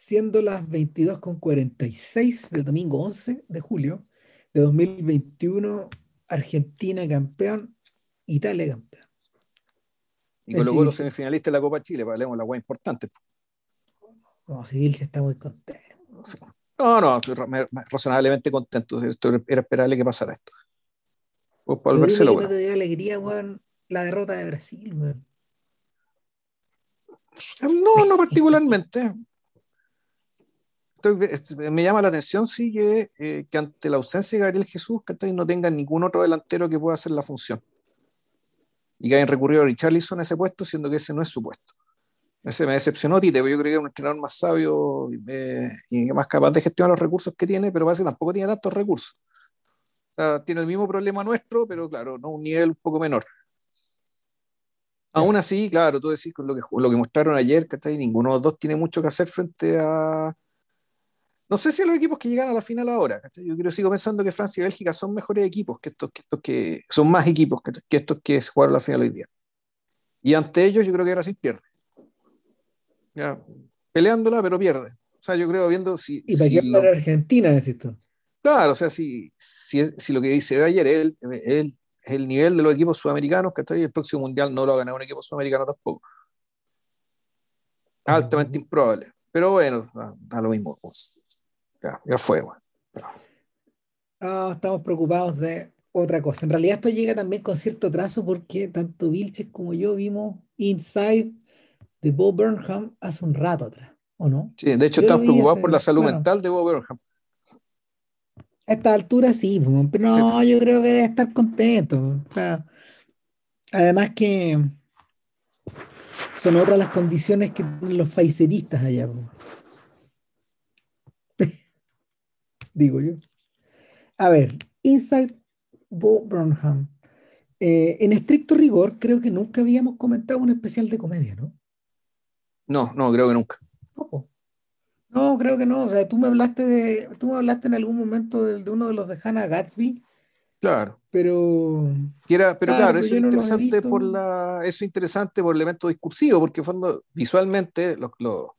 siendo las 22.46 del domingo 11 de julio de 2021, Argentina campeón, Italia campeón. Y colocó los semifinalistas de la Copa Chile, para leemos la guay importante. Como civil se está muy contento. No, no, razonablemente contento. Esto era esperable que pasara esto. Pues para volverse no te dio alegría, weón, la derrota de Brasil, weón. No, no particularmente me llama la atención, sí, que, eh, que, ante la ausencia de Gabriel Jesús, que no tengan ningún otro delantero que pueda hacer la función. Y que hayan recurrido a Richarlison a ese puesto, siendo que ese no es su puesto. Ese me decepcionó Tite, porque yo creo que es un entrenador más sabio eh, y más capaz de gestionar los recursos que tiene, pero parece que tampoco tiene tantos recursos. tiene el mismo problema nuestro, pero claro, no un nivel un poco menor. Aún así, claro, tú decís con lo que, lo que mostraron ayer, que ninguno de los dos tiene mucho que hacer frente a, no sé si los equipos que llegan a la final ahora. Yo creo, sigo pensando que Francia y Bélgica son mejores equipos que estos que, estos que son más equipos que, estos que jugaron la final hoy día. Y ante ellos yo creo que Brasil pierde. Ya, peleándola, pero pierde. O sea, yo creo viendo si... Y para si lo... Argentina, decís tú. Claro, o sea, si, si, si lo que dice ayer es el, el, nivel de los equipos sudamericanos, que el próximo mundial no lo va a ganar un equipo sudamericano tampoco. Altamente improbable. Pero bueno, da, lo mismo. Ya, fue, estamos preocupados de otra cosa. En realidad esto llega también con cierto trazo porque tanto Vilches como yo vimos Inside de Bob Burnham hace un rato atrás, ¿o no? Sí, de hecho estamos preocupados por la salud mental de Bob Burnham. A esta altura sí, pero no, yo creo que debe estar contento. además que son otras las condiciones que tienen los faiceristas allá digo yo. A ver, Inside Bo Burnham. Eh, en estricto rigor, creo que nunca habíamos comentado un especial de comedia, ¿no? No, no, creo que nunca. No, creo que no. O sea, tú me hablaste de, tú me hablaste en algún momento de, uno de los de Hannah Gatsby. Claro. Pero. pero claro, eso es interesante por la, eso interesante por el elemento discursivo, porque fondo, visualmente los, los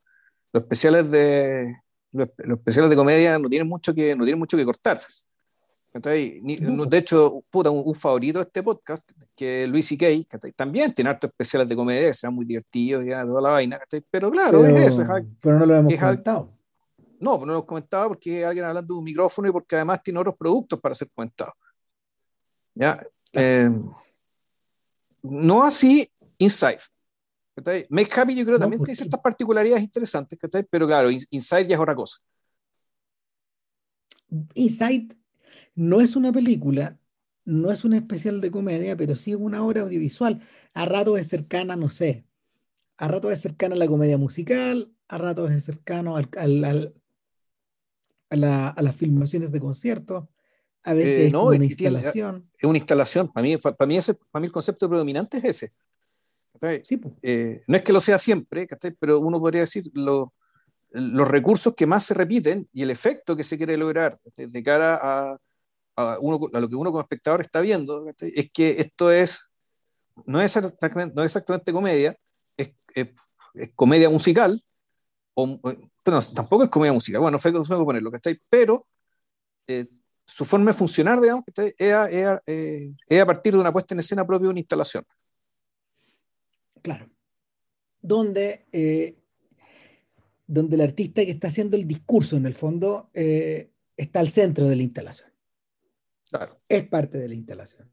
especiales de, los, especiales de comedia no tienen mucho que, no tienen mucho que cortar. de hecho, puta, un, favorito de este podcast, que es Luis y Kay, también tiene hartos especiales de comedia que sean muy divertidos, ya, toda la vaina, pero claro, es eso. pero no lo hemos comentado. No, no lo hemos comentado porque alguien hablando de un micrófono y porque además tiene otros productos para ser comentados. ¿Ya? Eh, no así Inside. Make Happy yo creo también pues tiene ciertas particularidades interesantes, pero claro, Inside ya es otra cosa. Inside no es una película, no es un especial de comedia, pero sí es una obra audiovisual. A ratos es cercana, no sé, a ratos es cercana a la comedia musical, a ratos es cercano al, a, las filmaciones de conciertos, a veces eh, es una instalación. es una instalación, para mí, para, mí ese, para mí el concepto predominante es ese. Eh, no es que lo sea siempre, pero uno podría decir lo, los recursos que más se repiten y el efecto que se quiere lograr de cara a, a, uno, a lo que uno como espectador está viendo, es que esto es no es exactamente, no es exactamente comedia, es, es, comedia musical, o, tampoco es comedia musical, bueno, no sé cómo ponerlo, pero eh, su forma de funcionar, digamos, es a, eh, es a partir de una puesta en escena propia de una instalación. Claro. Donde, eh, donde el artista que está haciendo el discurso, en el fondo, eh, está al centro de la instalación. Claro. Es parte de la instalación.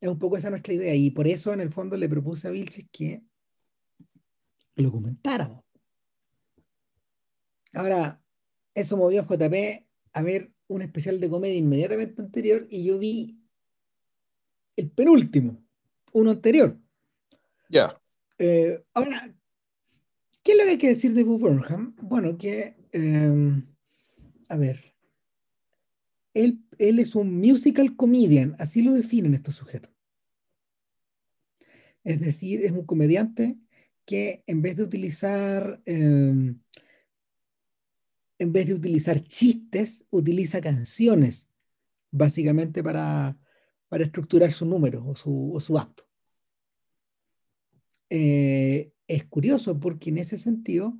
Es un poco esa nuestra idea y por eso en el fondo le propuse a Vilches que lo comentáramos. Ahora, eso movió a JP a ver un especial de comedia inmediatamente anterior y yo vi el penúltimo uno anterior. Ya. Eh, ahora, ¿qué es lo que hay que decir de Bob Burnham? Bueno, que, em, a ver, él, él, es un musical comedian, así lo definen estos sujetos. Es decir, es un comediante que en vez de utilizar, em, en vez de utilizar chistes, utiliza canciones, básicamente para, para estructurar su número o su, o su acto. Eh, es curioso porque en ese sentido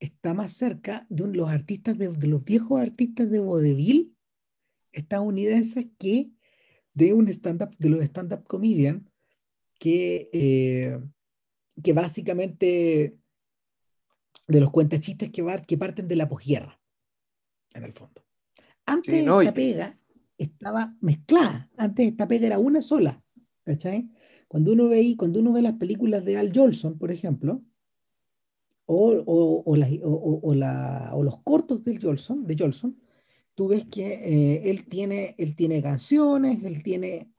está más cerca de los artistas, de, los viejos artistas de vodevil estadounidenses que de un stand-up, de los stand-up comedian que, eh, que básicamente de los cuentachistes que, que parten de la posguerra, en el fondo. Antes esta pega estaba mezclada, antes esta pega era una sola, ¿cachai? Cuando uno ve, cuando uno ve las películas de Al Jolson, por ejemplo, o, o, o, los cortos del Jolson, de Jolson, tú ves que eh, él, tiene, él tiene canciones, él tiene,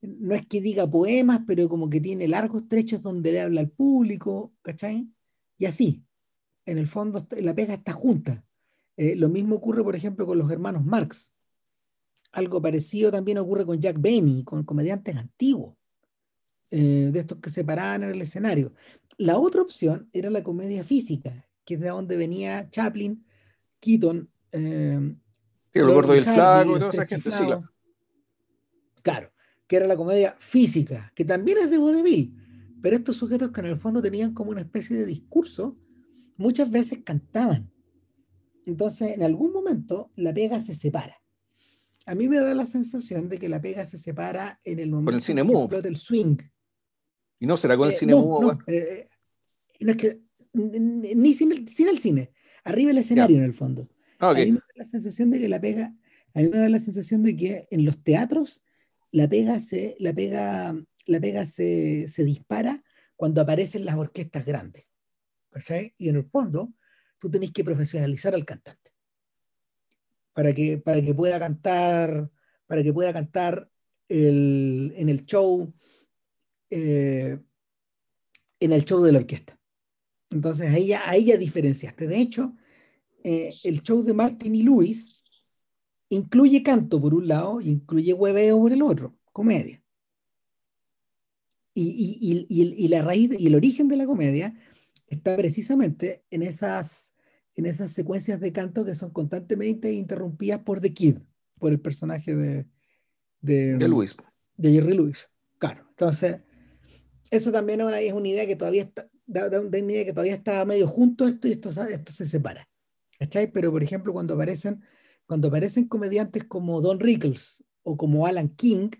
no es que diga poemas, pero como que tiene largos trechos donde le habla al público, ¿cachai? Y así, en el fondo la pega está junta. Eh, lo mismo ocurre, por ejemplo, con los hermanos Marx. Algo parecido también ocurre con Jack Benny, con comediantes antiguos. Eh, de estos que se paraban en el escenario. La otra opción era la comedia física, que es de donde venía Chaplin, Keaton. Eh, el gordo y el flaco, toda esa gente, claro. que era la comedia física, que también es de vodevil, pero estos sujetos que en el fondo tenían como una especie de discurso, muchas veces cantaban. Entonces, en algún momento, la pega se separa. A mí me da la sensación de que la pega se separa en el momento el cine mudo. del swing. ¿Y no será con el eh, cine no, No, eh, no es que ni sin el, sin el cine, arriba el escenario en el fondo. Ah, a mí me da la sensación de que la pega, a mí me da la sensación de que en los teatros la pega se, la pega, la pega se, se dispara cuando aparecen las orquestas grandes. Y en el fondo, tú tenés que profesionalizar al cantante para que, para que pueda cantar, para que pueda cantar el, en el show eh, en el show de la orquesta. Entonces ahí ya, ahí ya diferenciaste. De hecho, eh, el show de Martin y Luis incluye canto por un lado y incluye hueveo por el otro, comedia. Y, y, la raíz y el origen de la comedia está precisamente en esas, en esas secuencias de canto que son constantemente interrumpidas por The Kid, por el personaje de, de, de Luis. De Jerry Lewis. Claro. Entonces, eso también es una idea que todavía está, da, una idea que todavía está medio junto esto y esto, esto se separa. ¿Cachai? Pero, por ejemplo, cuando aparecen, cuando aparecen comediantes como Don Rickles o como Alan King,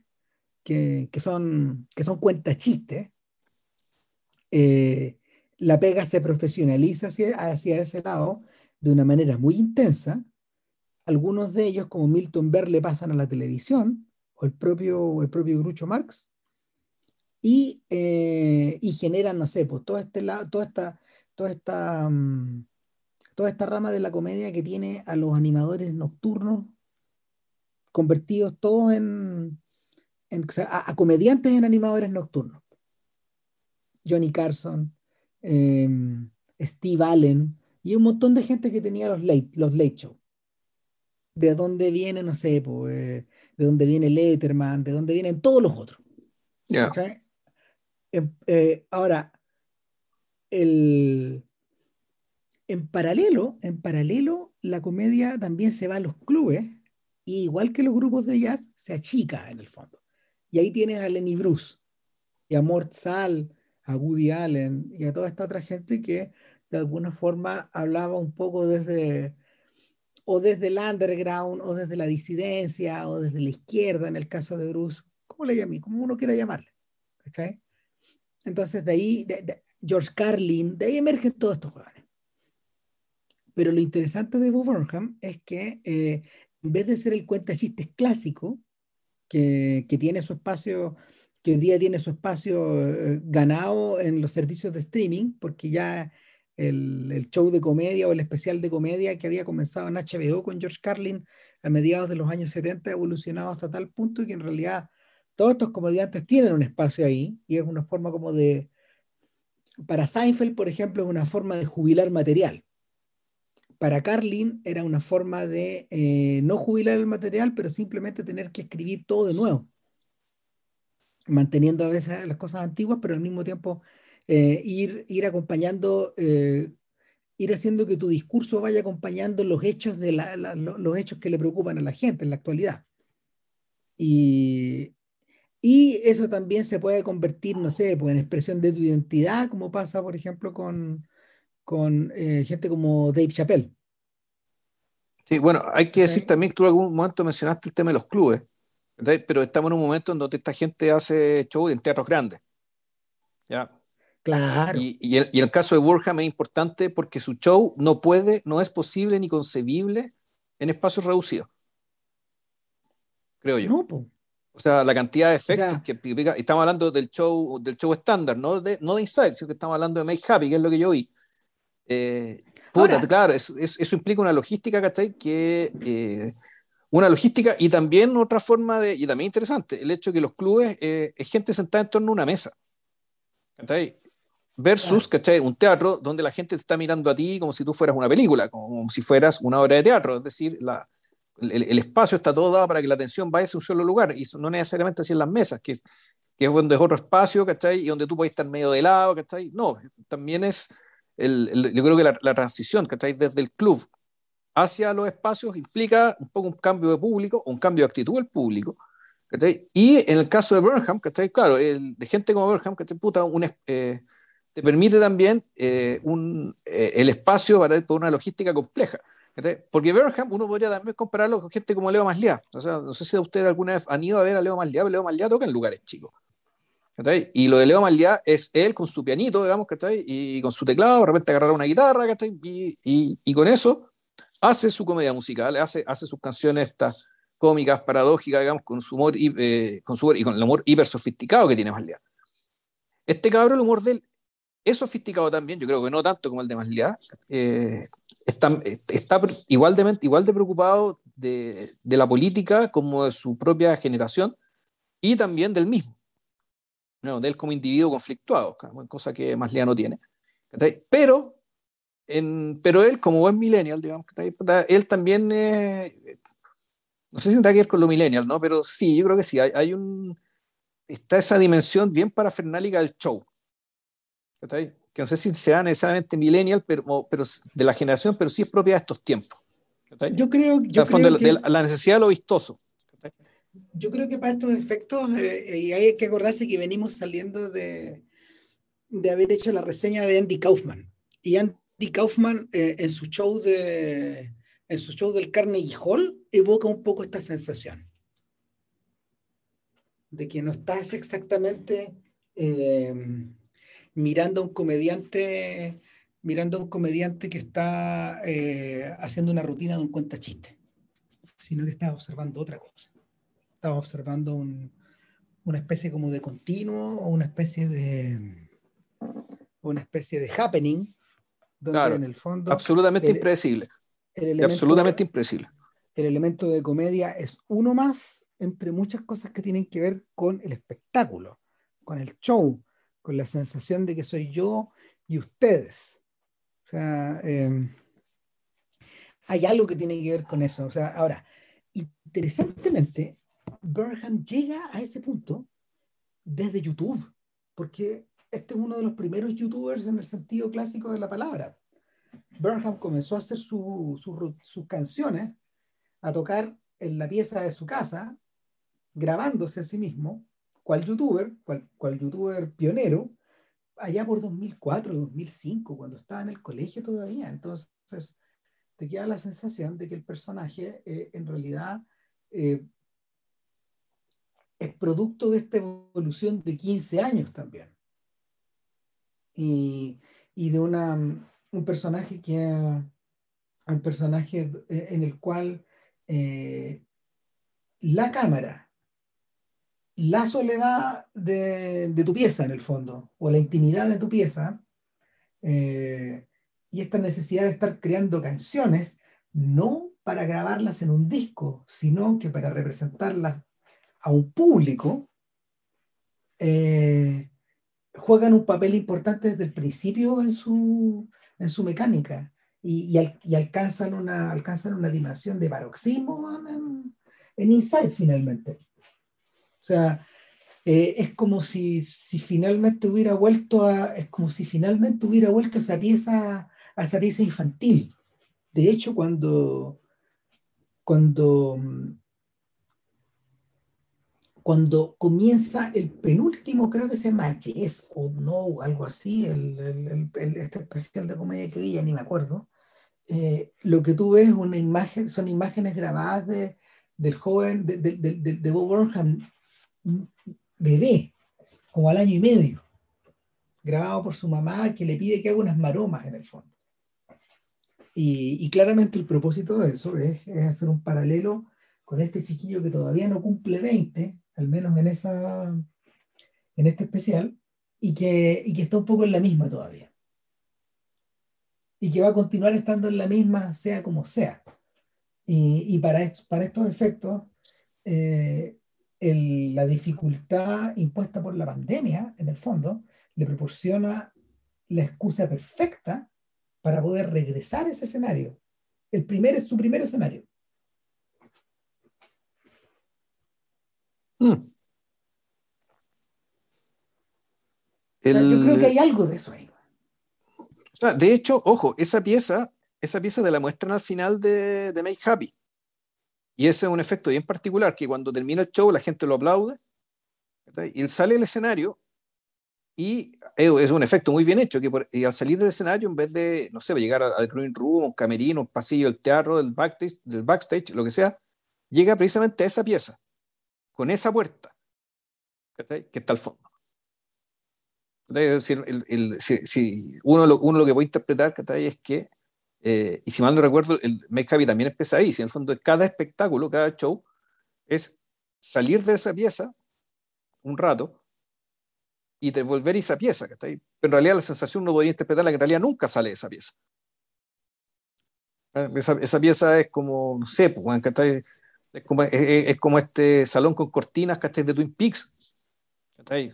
que, que son, que son cuentachistes, eh, la pega se profesionaliza hacia, ese lado de una manera muy intensa. Algunos de ellos, como Milton Berle, pasan a la televisión, o el propio, el propio Grucho Marx, y, eh, y generan, no sé, pues todo este lado, toda esta, toda esta, mm, toda esta rama de la comedia que tiene a los animadores nocturnos convertidos todos en, a, comediantes en animadores nocturnos. Johnny Carson, em, Steve Allen y un montón de gente que tenía los late, los late show. De dónde viene, no sé, eh, de dónde viene Letterman, de dónde vienen todos los otros. Eh, ahora, el, en paralelo, en paralelo, la comedia también se va a los clubes, y igual que los grupos de jazz, se achica en el fondo. Y ahí tienes a Lenny Bruce, y a Mort Sahl, a Woody Allen, y a toda esta otra gente que de alguna forma hablaba un poco desde, o desde el underground, o desde la disidencia, o desde la izquierda, en el caso de Bruce, como le llamé, como uno quiera llamarle. ¿okay? Entonces, de ahí, George Carlin, de ahí emergen todos estos jóvenes. Pero lo interesante de Bob Burnham es que eh, en vez de ser el cuenta chistes clásico, que, que, tiene su espacio, que hoy día tiene su espacio eh, ganado en los servicios de streaming, porque ya el, el, show de comedia o el especial de comedia que había comenzado en HBO con George Carlin a mediados de los años 70 ha evolucionado hasta tal punto que en realidad todos estos comediantes tienen un espacio ahí y es una forma como de, para Seinfeld, por ejemplo, es una forma de jubilar material. Para Carlin era una forma de eh, no jubilar el material, pero simplemente tener que escribir todo de nuevo, manteniendo a veces las cosas antiguas, pero al mismo tiempo eh, ir, ir acompañando, eh, ir haciendo que tu discurso vaya acompañando los hechos, de los hechos que le preocupan a la gente en la actualidad. Y, Y eso también se puede convertir, no sé, pues, en expresión de tu identidad, como pasa, por ejemplo, con, con eh, gente como Dave Chappelle. Sí, bueno, hay que decir también que tú en algún momento mencionaste el tema de los clubes, pero estamos en un momento en donde esta gente hace show en teatros grandes. ¿ya? Claro. Y, y, el, y, el, caso de Warham es importante porque su show no puede, no es posible ni concebible en espacios reducidos. Creo yo. No, po. O sea, la cantidad de efectos o sea, que estamos hablando del show del show estándar, no de, no de Inside, sino que estamos hablando de Make Happy, que es lo que yo vi. Eh, puta, Ahora, claro, eso, eso, implica una logística, ¿cachai? Que eh, una logística y también otra forma de, y también interesante, el hecho de que los clubes eh, es gente sentada en torno a una mesa. ¿cachai? Versus, ¿cachai? Un teatro donde la gente te está mirando a ti como si tú fueras una película, como si fueras una obra de teatro. Es decir, la, el, el, espacio está todo dado para que la atención vaya a un solo lugar y no necesariamente así en las mesas, que, que es donde es otro espacio, ¿cachai? Y donde tú puedes estar medio de lado, ¿cachai? No, también es, el, el, yo creo que la, la transición, ¿cachai? Desde el club hacia los espacios implica un poco un cambio de público, un cambio de actitud del público, ¿cachai? Y en el caso de Burnham, ¿cachai? Claro, el, de gente como Burnham, ¿cachai? Puta, un, eh, te permite también eh, un, eh, el espacio para, para una logística compleja. Porque Burnham uno podría también compararlo con gente como Leo Masliá. O sea, no sé si ustedes alguna vez han ido a ver a Leo Masliá, pero Leo Masliá toca en lugares chicos. Y lo de Leo Masliá es él con su pianito, digamos, ¿cachai? y con su teclado, de repente agarrar una guitarra, y, y, y, con eso hace su comedia musical, hace, hace sus canciones estas cómicas, paradójicas, digamos, con su humor, eh, con su, y con el humor hiper sofisticado que tiene Masliá. Este cabrón, el humor de él es sofisticado también, yo creo que no tanto como el de Masliá, eh, está, está igual, de, igual de preocupado de, de, la política como de su propia generación y también del mismo, no, de él como individuo conflictuado, cosa que Masliá no tiene. Pero, en, pero él, como buen millennial, digamos, él también, eh, no sé si tendrá que ver con lo millennial, ¿no? pero sí, yo creo que sí, hay, hay un, está esa dimensión bien parafernálica del show. que no sé si sea necesariamente millennial, pero, pero de la generación, pero sí es propia de estos tiempos. Yo creo, yo creo que... de la necesidad de lo vistoso. Yo creo que para estos efectos, eh, y hay que acordarse que venimos saliendo de, de haber hecho la reseña de Andy Kaufman. Y Andy Kaufman eh, en su show de en su show del Carnegie Hall evoca un poco esta sensación de que no estás exactamente eh, mirando a un comediante, mirando a un comediante que está eh, haciendo una rutina de un cuenta chiste, sino que está observando otra cosa. Estaba observando un, una especie como de continuo o una especie de una especie de happening donde claro, en el fondo absolutamente el, impredecible el absolutamente de, impredecible el elemento de comedia es uno más entre muchas cosas que tienen que ver con el espectáculo con el show con la sensación de que soy yo y ustedes. O sea, eh, hay algo que tiene que ver con eso. O sea, ahora, interesantemente, Burnham llega a ese punto desde YouTube, porque este es uno de los primeros youtubers en el sentido clásico de la palabra. Burnham comenzó a hacer su, su, sus canciones, a tocar en la pieza de su casa, grabándose a sí mismo, cual youtuber, cual, cual youtuber pionero, allá por 2004, 2005, cuando estaba en el colegio todavía. Entonces, te queda la sensación de que el personaje eh, en realidad eh, es producto de esta evolución de 15 años también. Y, y de una, un personaje que un personaje eh, en el cual eh, la cámara la soledad de, de, tu pieza en el fondo, o la intimidad de tu pieza, eh, y esta necesidad de estar creando canciones, no para grabarlas en un disco, sino que para representarlas a un público, eh, juegan un papel importante desde el principio en su, en su mecánica y, y, y alcanzan, una, alcanzan una dimensión de paroxismo en, en Inside finalmente. O sea, eh, es como si, si, finalmente hubiera vuelto a, es como si finalmente hubiera vuelto esa pieza, a esa pieza infantil. De hecho, cuando, cuando, cuando comienza el penúltimo, creo que se llama Yes o No, algo así, el, este especial de comedia que vi, ya ni me acuerdo, eh, lo que tú ves una imagen, son imágenes grabadas de, del joven, de, de, de Bob Burnham, bebé, como al año y medio, grabado por su mamá que le pide que haga unas maromas en el fondo. Y, y claramente el propósito de eso es, es hacer un paralelo con este chiquillo que todavía no cumple 20, al menos en, esa, en este especial, y que, y que está un poco en la misma todavía. Y que va a continuar estando en la misma, sea como sea. Y, y para, para estos efectos, eh, la dificultad impuesta por la pandemia, en el fondo, le proporciona la excusa perfecta para poder regresar a ese escenario. El primer es su primer escenario. Mm. yo creo que hay algo de eso ahí. de hecho, ojo, esa pieza, esa pieza de la muestran al final de, de Make Happy. Y ese es un efecto bien particular, que cuando termina el show la gente lo aplaude, y él sale del escenario y es un efecto muy bien hecho, que y al salir del escenario, en vez de, no sé, llegar al green room, un camerino, un pasillo del teatro, del backstage, del backstage, lo que sea, llega precisamente a esa pieza con esa puerta que está al fondo. si, uno, lo, uno lo que puede interpretar es que, eh, y si mal no recuerdo, el Make también empieza ahí, si en el fondo cada espectáculo, cada show, es salir de esa pieza un rato y devolver esa pieza, Pero en realidad la sensación uno podría interpretarla que en realidad nunca sale de esa pieza. Esa, esa pieza es como, no sé, pues, es como, es, como este salón con cortinas, ¿cachai? De Twin Peaks. ¿cachai?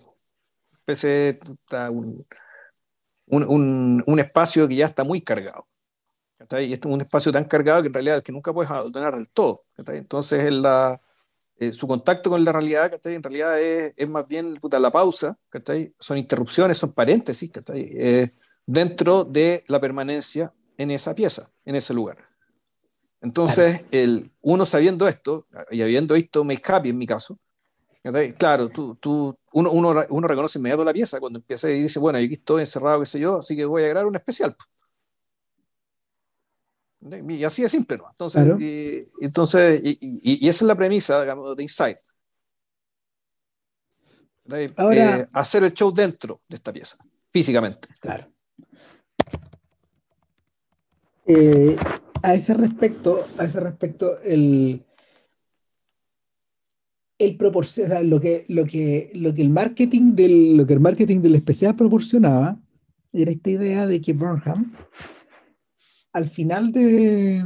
Un, un, un, espacio que ya está muy cargado. ¿cachai? Y este es un espacio tan cargado que en realidad que nunca puedes abandonar del todo. ¿cachai? Entonces, la, eh, su contacto con la realidad, ¿cachai? En realidad es, es más bien puta, la pausa, ¿cachai? Son interrupciones, son paréntesis, ¿cachai? Eh, dentro de la permanencia en esa pieza, en ese lugar. Entonces, el, uno sabiendo esto, y habiendo visto Make Happy en mi caso, claro, tú, tú, uno, uno, uno, reconoce inmediato la pieza cuando empieza y dice, bueno, yo aquí estoy encerrado, qué sé yo, así que voy a grabar un especial. Y así de simple, ¿no? Entonces, y, entonces y, y, esa es la premisa, digamos, de Inside. Ahora, eh, hacer el show dentro de esta pieza, físicamente. Claro. Eh, a ese respecto, a ese respecto, el, el proporciona, lo que, lo que, lo que el marketing del, lo que el marketing del especial proporcionaba era esta idea de que Burnham al final de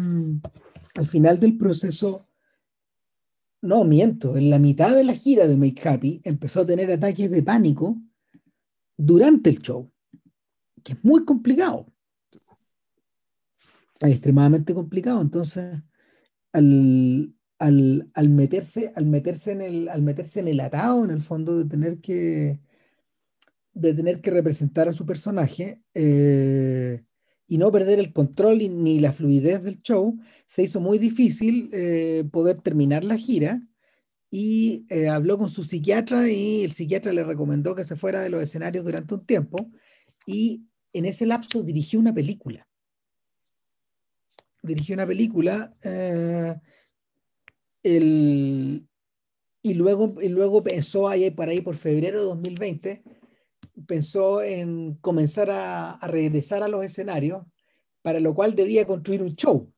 al final del proceso no miento en la mitad de la gira de Make Happy empezó a tener ataques de pánico durante el show que es muy complicado extremadamente complicado. Entonces, al, al, meterse, al, meterse en el, al meterse en el atado, en el fondo, de tener que, de tener que representar a su personaje eh, y no perder el control ni la fluidez del show, se hizo muy difícil eh, poder terminar la gira y eh, habló con su psiquiatra y el psiquiatra le recomendó que se fuera de los escenarios durante un tiempo y en ese lapso dirigió una película dirigió una película eh, y, luego, y luego pensó ahí, para ahí por febrero de 2020, pensó en comenzar a, regresar a los escenarios, para lo cual debía construir un show.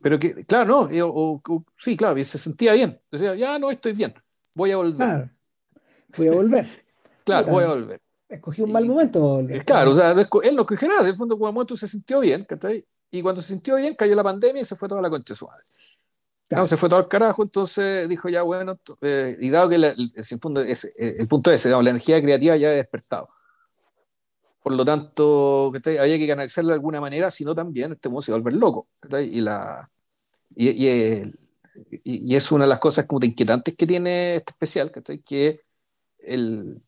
pero que, claro, no, sí, claro, y se sentía bien. Decía, ya no estoy bien, voy a volver. voy a volver. claro, voy a volver. Escogí un mal momento. Claro, o sea, él no escogió nada, en el fondo, cuando momento se sintió bien, ¿cachai? Y cuando se sintió bien cayó la pandemia y se fue toda la concha suave. No, se fue todo al carajo, entonces dijo ya, bueno, eh, y dado que el, punto es, el punto ese, la energía creativa ya ha despertado. Por lo tanto, había que canalizarlo de alguna manera, sino también este mundo se va a volver loco. Y, la, y, y, y, es una de las cosas como inquietantes que tiene este especial, que el,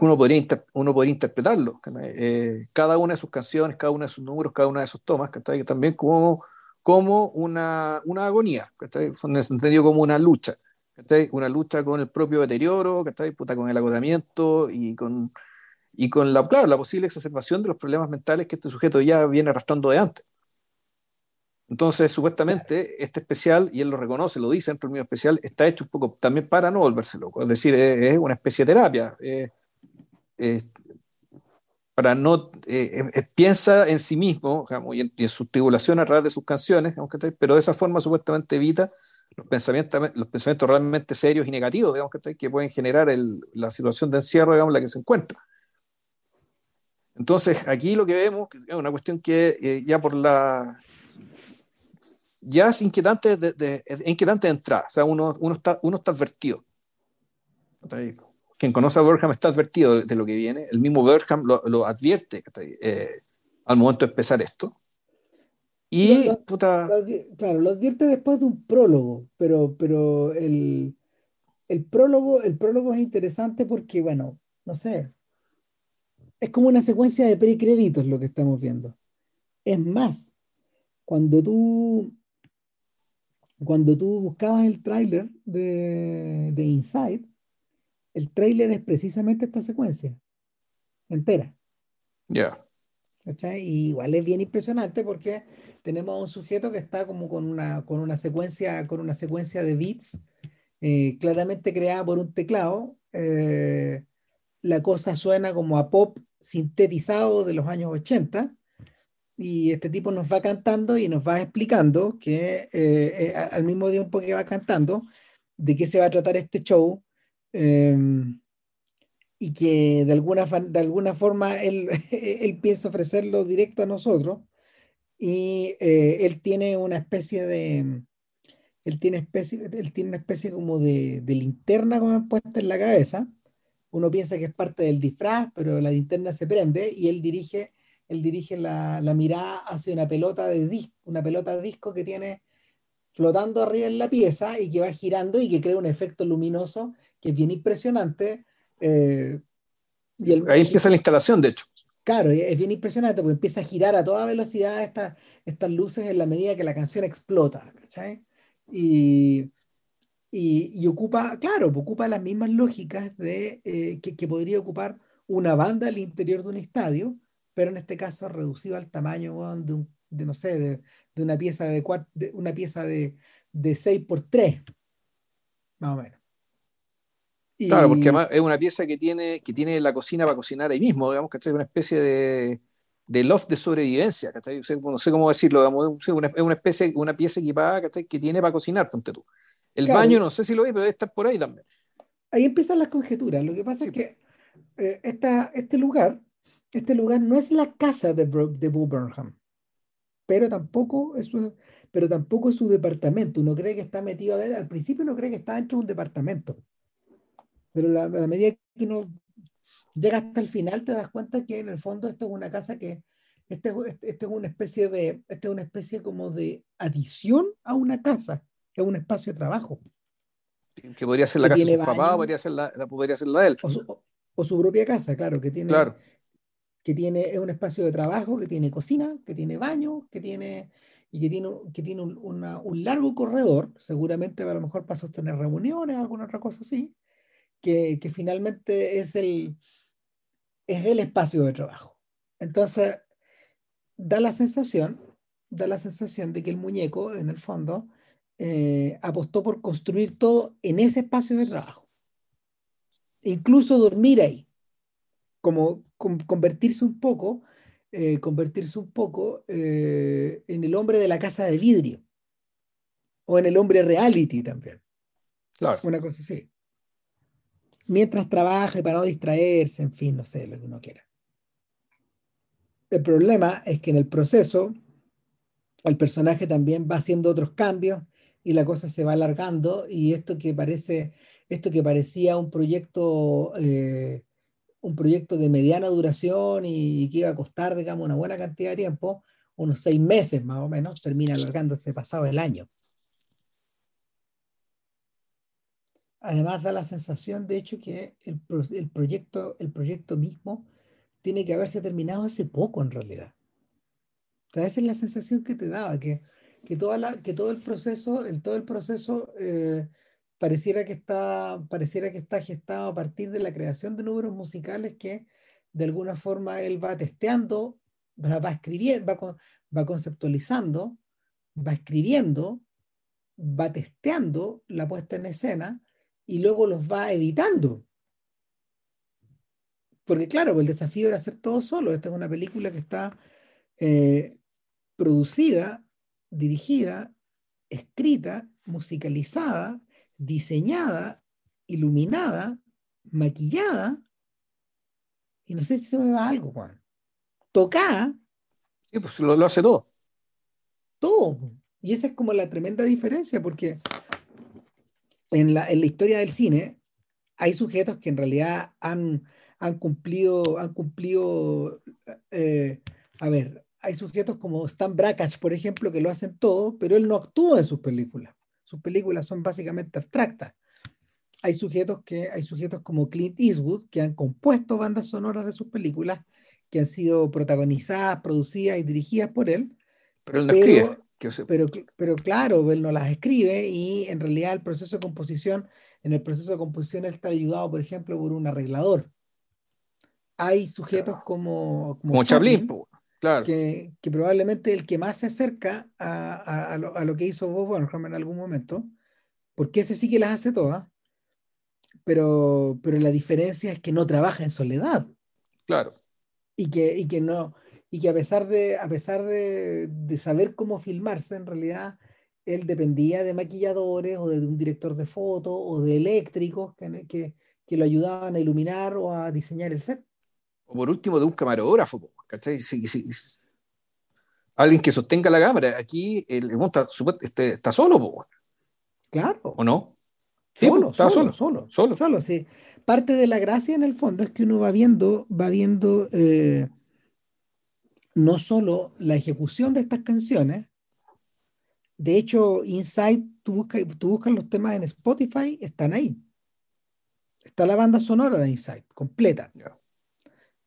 uno podría, uno podría interpretarlo. Eh, cada una de sus canciones, cada uno de sus números, cada una de sus tomas, que también como, como una, una agonía, entendido como una lucha. una lucha con el propio deterioro, Puta, con el agotamiento y con, y con la, claro, la posible exacerbación de los problemas mentales que este sujeto ya viene arrastrando de antes. Entonces, supuestamente, este especial, y él lo reconoce, lo dice dentro del mío especial, está hecho un poco también para no volverse loco. Es decir, es, una especie de terapia. Para no. piensa en sí mismo y, en, su tribulación a través de sus canciones, pero de esa forma supuestamente evita los pensamientos, los pensamientos realmente serios y negativos digamos, que pueden generar la situación de encierro digamos, en la que se encuentra. Entonces, aquí lo que vemos es una cuestión que eh, ya por la ya es inquietante de, inquietante de entrada. O sea, uno, uno, está, uno está advertido. Quien conoce a Bergham está advertido de, lo que viene. El mismo Bergham lo, lo advierte eh, al momento de empezar esto. Y, claro, lo advierte después de un prólogo, pero, pero el, el, prólogo, el prólogo es interesante porque, bueno, no sé, es como una secuencia de precréditos lo que estamos viendo. Es más, cuando tú cuando tú buscabas el tráiler de, de Inside, el tráiler es precisamente esta secuencia entera. Ya. Y igual es bien impresionante porque tenemos a un sujeto que está como con una, con una, secuencia, con una secuencia de beats eh, claramente creada por un teclado. Eh, la cosa suena como a pop sintetizado de los años 80 y este tipo nos va cantando y nos va explicando que eh, eh, al mismo tiempo que va cantando, de qué se va a tratar este show em, y que de alguna, de alguna forma él, él piensa ofrecerlo directo a nosotros y eh, él tiene una especie de él tiene, especie, él tiene una especie como de, de linterna como puesta en la cabeza. Uno piensa que es parte del disfraz pero la linterna se prende y él dirige él dirige la, mirada hacia una pelota de disco, una pelota de disco que tiene flotando arriba en la pieza y que va girando y que crea un efecto luminoso que es bien impresionante. Eh, y Ahí empieza la instalación, de hecho. Claro, es bien impresionante porque empieza a girar a toda velocidad estas, estas luces en la medida que la canción explota, ¿cachai? Y, y, ocupa, claro, ocupa las mismas lógicas de, eh, que, que, podría ocupar una banda al interior de un estadio, pero en este caso reducido al tamaño de, de, no sé, de, una pieza de, de una pieza de, de 6 por 3 más o menos. Claro, porque además es una pieza que tiene, que tiene la cocina para cocinar ahí mismo, digamos, es Una especie de, de loft de sobrevivencia, ¿cachai? No sé cómo decirlo, es una, especie, una pieza equipada, ¿cachai? Que tiene para cocinar, ponte tú. El baño, no sé si lo vi, pero debe estar por ahí también. Ahí empiezan las conjeturas. Lo que pasa es que eh, este lugar este lugar no es la casa de, de Burnham, pero tampoco, es su, pero tampoco es su departamento. Uno cree que está metido, al principio uno cree que está dentro de un departamento, pero a la medida que uno llega hasta el final te das cuenta que en el fondo esto es una casa que, este, este, este es una especie de, este es una especie como de adición a una casa, es un espacio de trabajo. Que podría ser la casa de su papá, podría ser la, podría ser la de él. O su, propia casa, claro, que tiene, claro que tiene, es un espacio de trabajo, que tiene cocina, que tiene baño, que tiene, y que tiene, que tiene un, un largo corredor, seguramente a lo mejor para sostener reuniones, alguna otra cosa así, que, que finalmente es el, es el espacio de trabajo. Entonces, da la sensación, da la sensación de que el muñeco, en el fondo, eh, apostó por construir todo en ese espacio de trabajo. Incluso dormir ahí como convertirse un poco, eh, convertirse un poco eh, en el hombre de la casa de vidrio o en el hombre reality también. Claro. Una cosa así. Mientras trabaje para no distraerse, en fin, no sé, lo que uno quiera. El problema es que en el proceso el personaje también va haciendo otros cambios y la cosa se va alargando y esto que parece, esto que parecía un proyecto eh, un proyecto de mediana duración y, que iba a costar, digamos, una buena cantidad de tiempo, unos seis meses más o menos, termina alargándose pasado el año. Además da la sensación, de hecho, que el, proyecto, el proyecto mismo tiene que haberse terminado hace poco en realidad. esa es la sensación que te daba, que, que, toda la, que todo el proceso, el, todo el proceso eh, pareciera que está, pareciera que está gestado a partir de la creación de números musicales que de alguna forma él va testeando, va, escribiendo, va, va conceptualizando, va escribiendo, va testeando la puesta en escena y luego los va editando. Porque claro, el desafío era hacer todo solo. Esta es una película que está eh, producida, dirigida, escrita, musicalizada, diseñada, iluminada, maquillada, y no sé si se me va algo, Juan. Tocada. Sí, pues lo, hace todo. Todo. Y esa es como la tremenda diferencia, porque en la, en la historia del cine hay sujetos que en realidad han, han cumplido, han cumplido, eh, a ver, hay sujetos como Stan Brakhage, por ejemplo, que lo hacen todo, pero él no actúa en sus películas. Sus películas son básicamente abstractas. Hay sujetos, que, hay sujetos como Clint Eastwood que han compuesto bandas sonoras de sus películas, que han sido protagonizadas, producidas y dirigidas por él. Pero él no escribe. Pero, pero claro, él no las escribe y en realidad el proceso de composición, en el proceso de composición él está ayudado, por ejemplo, por un arreglador. Hay sujetos como, como, Chaplin, claro. que, que, probablemente el que más se acerca a, a, lo, a lo, que hizo Bob Burnham en algún momento, porque ese sí que las hace todas, pero, pero la diferencia es que no trabaja en soledad. Claro. Y que, y que no, y que a pesar de, a pesar de, saber cómo filmarse, en realidad él dependía de maquilladores o de un director de foto o de eléctricos que, que, que, lo ayudaban a iluminar o a diseñar el set. O por último de un camarógrafo, ¿cachai? alguien que sostenga la cámara. Aquí el, está, este, está, solo, Claro. ¿O no? solo, está solo, solo, solo, solo, sí. Parte de la gracia en el fondo es que uno va viendo, va viendo eh, no solo la ejecución de estas canciones, de hecho, Inside, tú buscas, tú buscas los temas en Spotify, están ahí. Está la banda sonora de Inside, completa.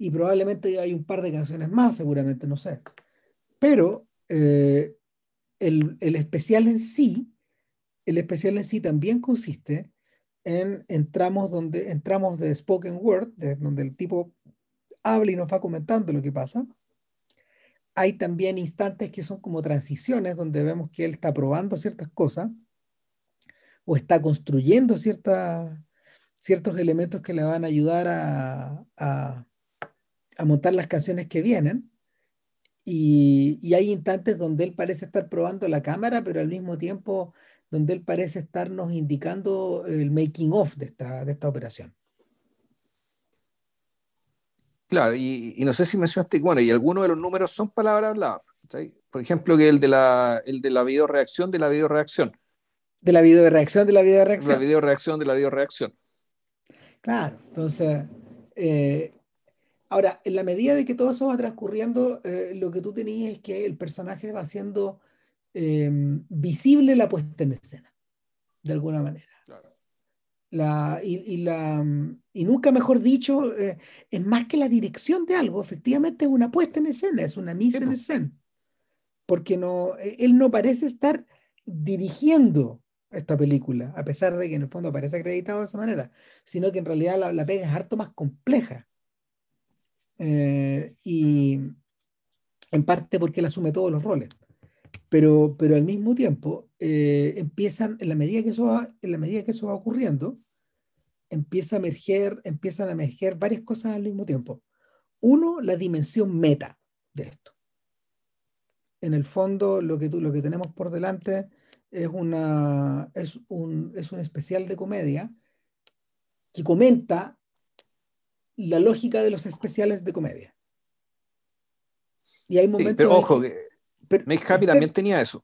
Y probablemente hay un par de canciones más, seguramente, no sé. Pero eh, el, el, especial en sí, el especial en sí también consiste en entramos donde entramos de spoken word, de, donde el tipo habla y nos va comentando lo que pasa hay también instantes que son como transiciones donde vemos que él está probando ciertas cosas o está construyendo ciertos elementos que le van a ayudar a, a, montar las canciones que vienen. Y, y, hay instantes donde él parece estar probando la cámara, pero al mismo tiempo donde él parece estarnos indicando el making of de esta, de esta operación. Claro, y, no sé si mencionaste, bueno, y algunos de los números son palabras habladas. Por ejemplo, que el de la, el de la video reacción de la video reacción. De la video reacción de la video reacción. La video reacción de la video reacción. Claro, entonces, eh, ahora, en la medida de que todo eso va transcurriendo, eh, lo que tú tenías es que el personaje va haciendo em, visible la puesta en escena, de alguna manera. La, y, la, y nunca mejor dicho, eh, es más que la dirección de algo, efectivamente es una puesta en escena, es una misa en escena. Porque no, e, él no parece estar dirigiendo esta película, a pesar de que en el fondo parece acreditado de esa manera, sino que en realidad la, la pega es harto más compleja. Eh, y en parte porque él asume todos los roles. Pero, pero al mismo tiempo, eh, empiezan, en la, medida que eso va, en la medida que eso va ocurriendo, empieza a emerger, empiezan a emerger varias cosas al mismo tiempo. Uno, la dimensión meta de esto. En el fondo, lo que, tú, lo que tenemos por delante es, una, es, un, es un especial de comedia que comenta la lógica de los especiales de comedia. Y hay momentos. pero ojo, que Make Happy también tenía eso.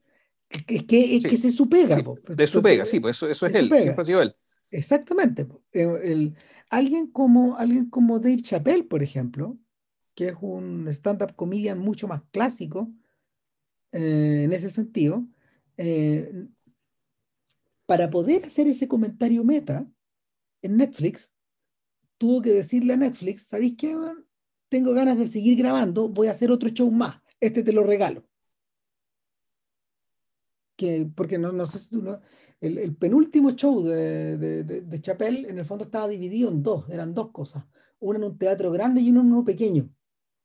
Es que, es que se supega. de su pega, sí, pues eso, eso es él, siempre ha sido él. Exactamente. El, alguien, como, alguien como Dave Chappelle, por ejemplo, que es un stand-up comedian mucho más clásico eh, en ese sentido, eh, para poder hacer ese comentario meta en Netflix, tuvo que decirle a Netflix, ¿sabéis qué? Tengo ganas de seguir grabando, voy a hacer otro show más, este te lo regalo. que, porque no, no sé si tú no, el, el, penúltimo show de, de, de, Chappelle en el fondo estaba dividido en dos, eran dos cosas, uno en un teatro grande y uno en uno pequeño.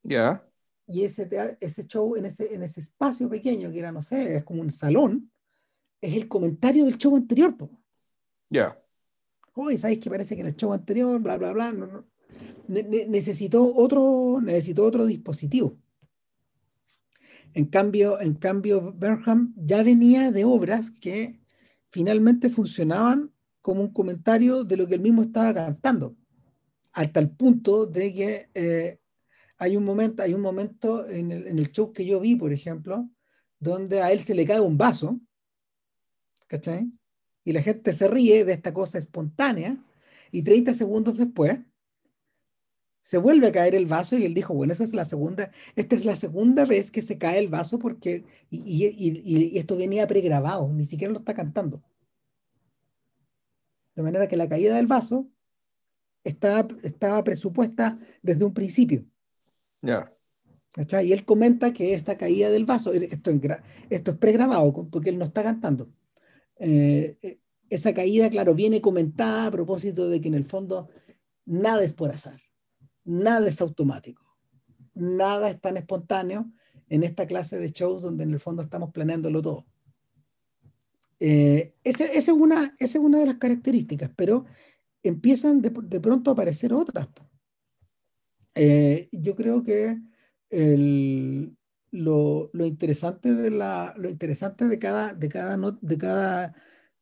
Ya. Y ese, ese show en ese, en ese espacio pequeño, que era, no sé, es como un salón, es el comentario del show anterior. Ya. Oye, ¿sabes que parece que en el show anterior, bla, bla, bla, no, necesitó, otro, necesitó otro dispositivo. En cambio, en cambio, Burnham ya venía de obras que finalmente funcionaban como un comentario de lo que él mismo estaba cantando, hasta el punto de que eh, hay un momento, hay un momento en el, en el, show que yo vi, por ejemplo, donde a él se le cae un vaso, ¿cachai? Y la gente se ríe de esta cosa espontánea, y 30 segundos después se vuelve a caer el vaso y él dijo, bueno, esa es la segunda, esta es la segunda vez que se cae el vaso porque, y, y, y, esto venía pregrabado, ni siquiera lo está cantando. De manera que la caída del vaso estaba, estaba presupuesta desde un principio. Ya. Y él comenta que esta caída del vaso, esto, esto es pregrabado porque él no está cantando. Eh, eh, esa caída, claro, viene comentada a propósito de que en el fondo nada es por azar nada es automático, nada es tan espontáneo en esta clase de shows donde en el fondo estamos planeándolo todo. Eh, esa, es una, es una de las características, pero empiezan de, pronto a aparecer otras. Eh, yo creo que lo, interesante de la, lo interesante de cada, de cada, de cada,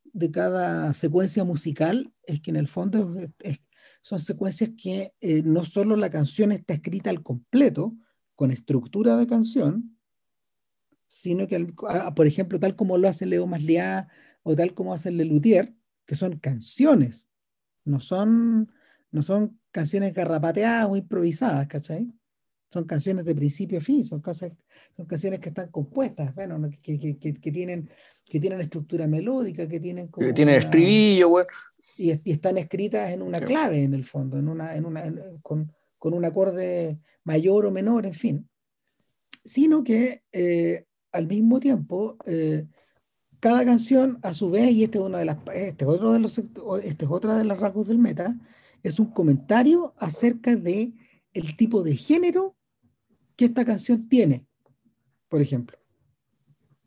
de cada secuencia musical es que en el fondo son secuencias que eh, no solo la canción está escrita al completo, con estructura de canción, sino que, por ejemplo, tal como lo hace Leo Masliá o tal como hace Lelutier, que son canciones, no son, no son canciones garrapateadas o improvisadas, ¿cachai? Son canciones de principio a fin, son, cosas, son canciones que están compuestas, bueno, que, que, que, que tienen, que tienen estructura melódica, que tienen como que tienen estribillo, bueno. y, y, están escritas en una clave en el fondo, en una, en una, con, con, un acorde mayor o menor, en fin. Sino que eh, al mismo tiempo, eh, cada canción, a su vez, y este es, una de las, este otro de los, este es otra de las rasgos del meta, es un comentario acerca de el tipo de género que esta canción tiene, por ejemplo,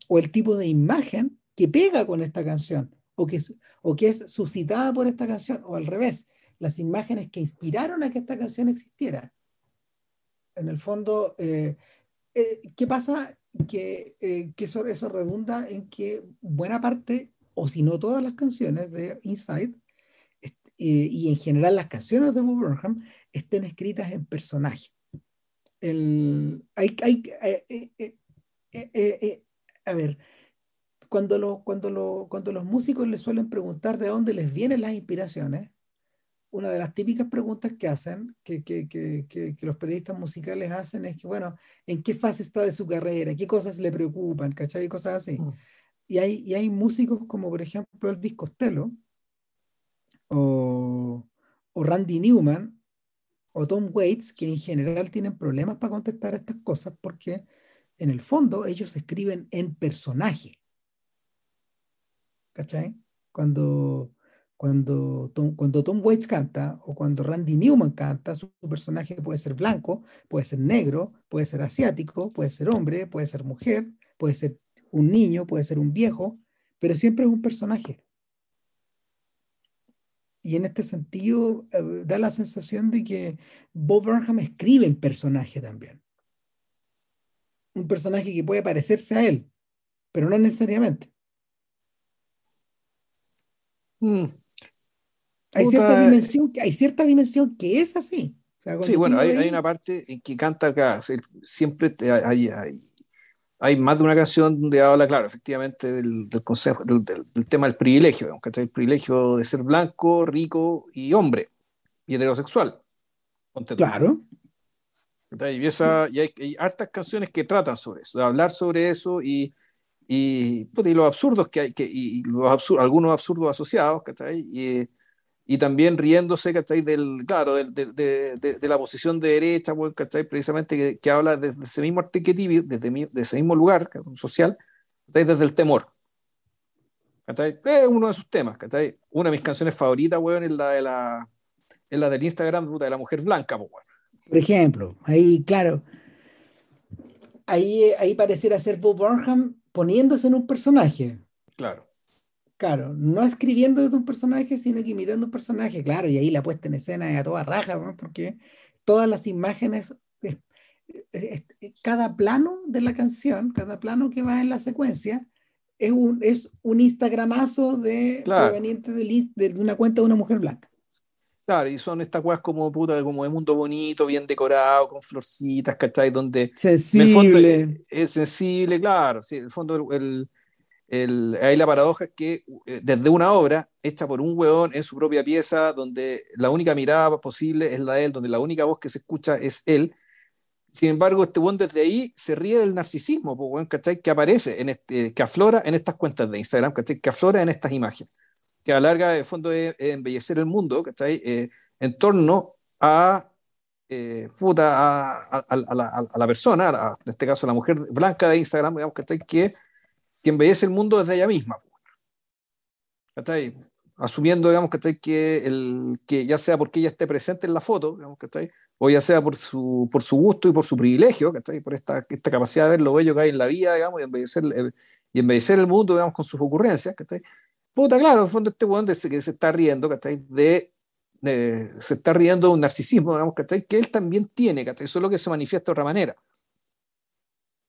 o el tipo de imagen que pega con esta canción, o que, o que es suscitada por esta canción, o al revés, las imágenes que inspiraron a que esta canción existiera. En el fondo, eh, eh, ¿qué pasa? Que, eh, que eso, eso redunda en que buena parte, o si no todas las canciones de Inside, y en general las canciones de Bob Burnham, estén escritas en personaje hay, hay, eh, eh, eh, a ver, cuando, lo, cuando, lo, cuando los músicos les suelen preguntar de dónde les vienen las inspiraciones, una de las típicas preguntas que hacen, que, que, que, que, los periodistas musicales hacen es que, bueno, ¿en qué fase está de su carrera? ¿Qué cosas le preocupan? ¿Cachai? Cosas así. Mm. Y, hay, y hay músicos como, por ejemplo, Elvis Costello o, o Randy Newman, o Tom Waits, que en general tienen problemas para contestar estas cosas porque en el fondo ellos escriben en personaje. ¿Cachai? Cuando, cuando, Tom, cuando Tom Waits canta o cuando Randy Newman canta, su, personaje puede ser blanco, puede ser negro, puede ser asiático, puede ser hombre, puede ser mujer, puede ser un niño, puede ser un viejo, pero siempre es un personaje y en este sentido eh, da la sensación de que Bob Burnham escribe en personaje también. Un personaje que puede parecerse a él, pero no necesariamente. Mm. Hay, cierta dimensión, hay cierta dimensión que es así. sí, bueno, hay, hay, una parte en que canta acá, siempre hay, hay, hay más de una canción donde habla, claro, efectivamente, del, del consejo, del, del, tema del privilegio, El privilegio de ser blanco, rico y hombre, y heterosexual. Claro. Y, esa, y hay, hartas canciones que tratan sobre eso, de hablar sobre eso y, y, y los absurdos que hay, que, y los absurdos, algunos absurdos asociados, ¿cachai? Y, y también riéndose, ¿cachai? Del, claro, de, de, de, la posición de derecha, ¿cachai? Precisamente que, que habla desde ese mismo arquetipo, desde, desde ese mismo lugar social, desde el temor. Es uno de sus temas, Una de mis canciones favoritas, weón, es la de la, es la del Instagram de la mujer blanca, Por ejemplo, ahí, claro, ahí, ahí pareciera ser Bob Burnham poniéndose en un personaje. Claro. Claro, no escribiendo desde un personaje, sino que imitando un personaje, claro, y ahí la puesta en escena es a toda raja, porque todas las imágenes, cada plano de la canción, cada plano que va en la secuencia, es un, es un Instagramazo de, proveniente de, de, una cuenta de una mujer blanca. Claro, y son estas weas como puta, como de mundo bonito, bien decorado, con florcitas, ¿cachai? Donde sensible. es, sensible, claro. Sí, en el fondo el, el, hay la paradoja que eh, desde una obra hecha por un weón en su propia pieza, donde la única mirada posible es la de él, donde la única voz que se escucha es él, sin embargo, este weón desde ahí se ríe del narcisismo, ¿cachai? Que aparece, este, que aflora en estas cuentas de Instagram. Que aflora en estas imágenes. Que a larga, de fondo, es, embellecer el mundo, ¿cachai? Eh, en torno a, eh, puta, a, la, persona, en este caso la mujer blanca de Instagram, digamos. Que, que embellece el mundo desde ella misma, ¿cachai? Asumiendo, digamos, ¿cachai? Que, el, que ya sea porque ella esté presente en la foto, digamos, ¿cachai? o ya sea por su, por su gusto y por su privilegio, por esta, esta capacidad de ver lo bello que hay en la vida, digamos, y embellecer, y embellecer el mundo, digamos, con sus ocurrencias, Puta, claro, en el fondo este weón que se está riendo, De, de, se está riendo de un narcisismo, digamos, Que él también tiene, ¿cachai? Solo que se manifiesta de otra manera.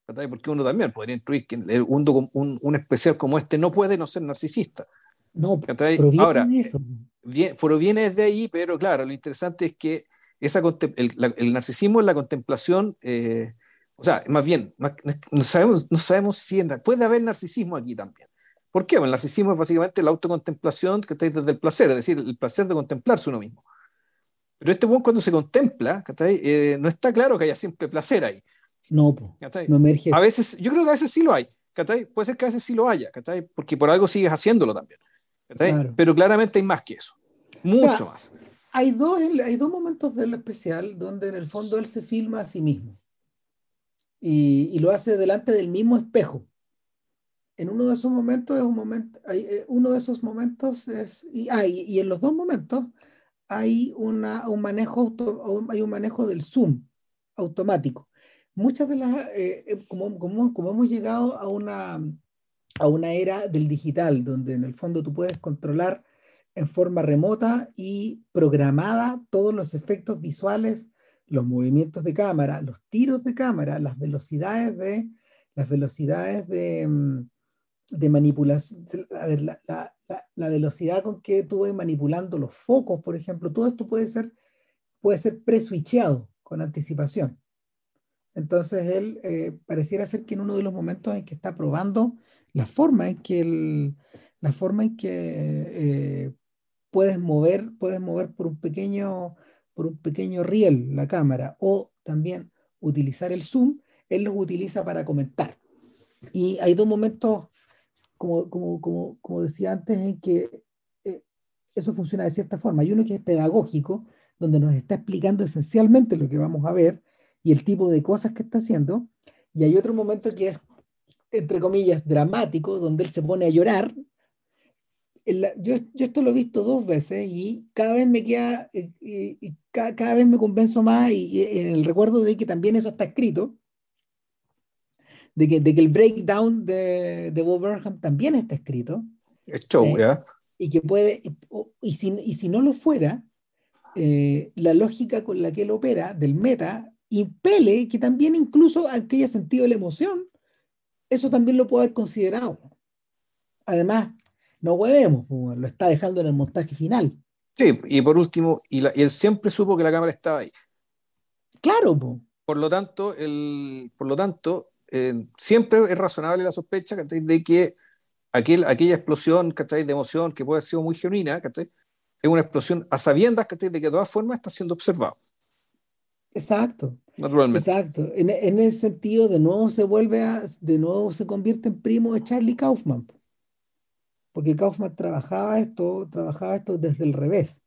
Porque uno también podría incluir que un, un, un, especial como este no puede no ser narcisista. No, pero Ahora, Bien, pero viene desde ahí, pero claro, lo interesante es que esa, el, narcisismo es la contemplación, eh, o sea, más bien, no, sabemos, no sabemos si puede haber narcisismo aquí también. ¿Por qué? el narcisismo es básicamente la autocontemplación que está desde el placer, es decir, el placer de contemplarse uno mismo. Pero este buen cuando se contempla, eh, no está claro que haya siempre placer ahí. No, no emerge. A veces, yo creo que a veces sí lo hay. Puede ser que a veces sí lo haya, porque por algo sigues haciéndolo también. Pero claramente hay más que eso. Mucho más hay dos, hay dos momentos del especial donde en el fondo él se filma a sí mismo y, lo hace delante del mismo espejo. En uno de esos momentos es un momento, hay, eh, uno de esos momentos es, y, ah, y, en los dos momentos hay una, un manejo hay un manejo del zoom automático. Muchas de las, eh, eh, como, como, como, hemos llegado a una, a una era del digital, donde en el fondo tú puedes controlar en forma remota y programada todos los efectos visuales, los movimientos de cámara, los tiros de cámara, las velocidades de, las velocidades de, mm, de manipulación, a ver, la, velocidad con que tú vas manipulando los focos, por ejemplo, todo esto puede ser, puede ser pre-switcheado con anticipación. Entonces él eh, pareciera ser que en uno de los momentos en que está probando la forma en que, el, la forma en que eh, puedes mover, puedes mover por un pequeño, por un pequeño riel la cámara o también utilizar el zoom, él los utiliza para comentar. Y hay dos momentos, como, como, como, como decía antes, en que eh, eso funciona de cierta forma. Hay uno que es pedagógico, donde nos está explicando esencialmente lo que vamos a ver y el tipo de cosas que está haciendo. Y hay otro momento que es, entre comillas, dramático, donde él se pone a llorar yo, esto lo he visto dos veces y cada vez me queda, eh, y, cada, vez me convenzo más y, en el recuerdo de que también eso está escrito, de que, de que el breakdown de, de Bob Burnham también está escrito. Es show, eh, Y que puede, y, si, y si no lo fuera, eh, la lógica con la que él opera del meta impele que también incluso aunque haya sentido la emoción, eso también lo puede haber considerado. Además, no huevemos, lo está dejando en el montaje final. Sí, y por último, y, él siempre supo que la cámara estaba ahí. Claro, por lo tanto, el, por lo tanto eh, siempre es razonable la sospecha de que aquel, aquella explosión de emoción que puede haber sido muy genuina es una explosión a sabiendas de que de todas formas está siendo observado. Exacto. Naturalmente. Exacto. En, en, ese sentido, de nuevo se vuelve a, de nuevo se convierte en primo de Charlie Kaufman porque Kaufman trabajaba esto, trabajaba esto desde el revés.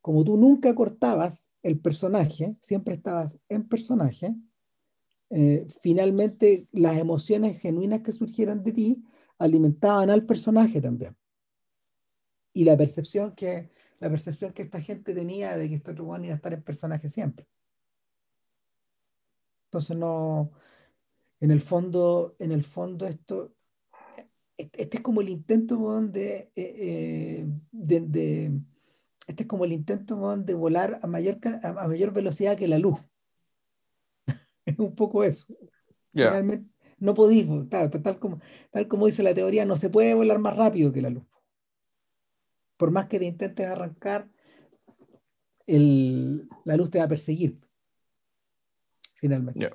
Como tú nunca cortabas el personaje, siempre estabas en personaje, eh, finalmente las emociones genuinas que surgieran de ti alimentaban al personaje también. Y la percepción que, la percepción que esta gente tenía de que este otro iba a estar en personaje siempre. Entonces no, en el fondo, en el fondo esto, este es como el intento de, eh, eh, de, este es como el intento de volar a mayor, a mayor velocidad que la luz. es un poco eso. Realmente no podéis, tal, como, tal como dice la teoría, no se puede volar más rápido que la luz. Por más que te intentes arrancar, la luz te va a perseguir. Finalmente.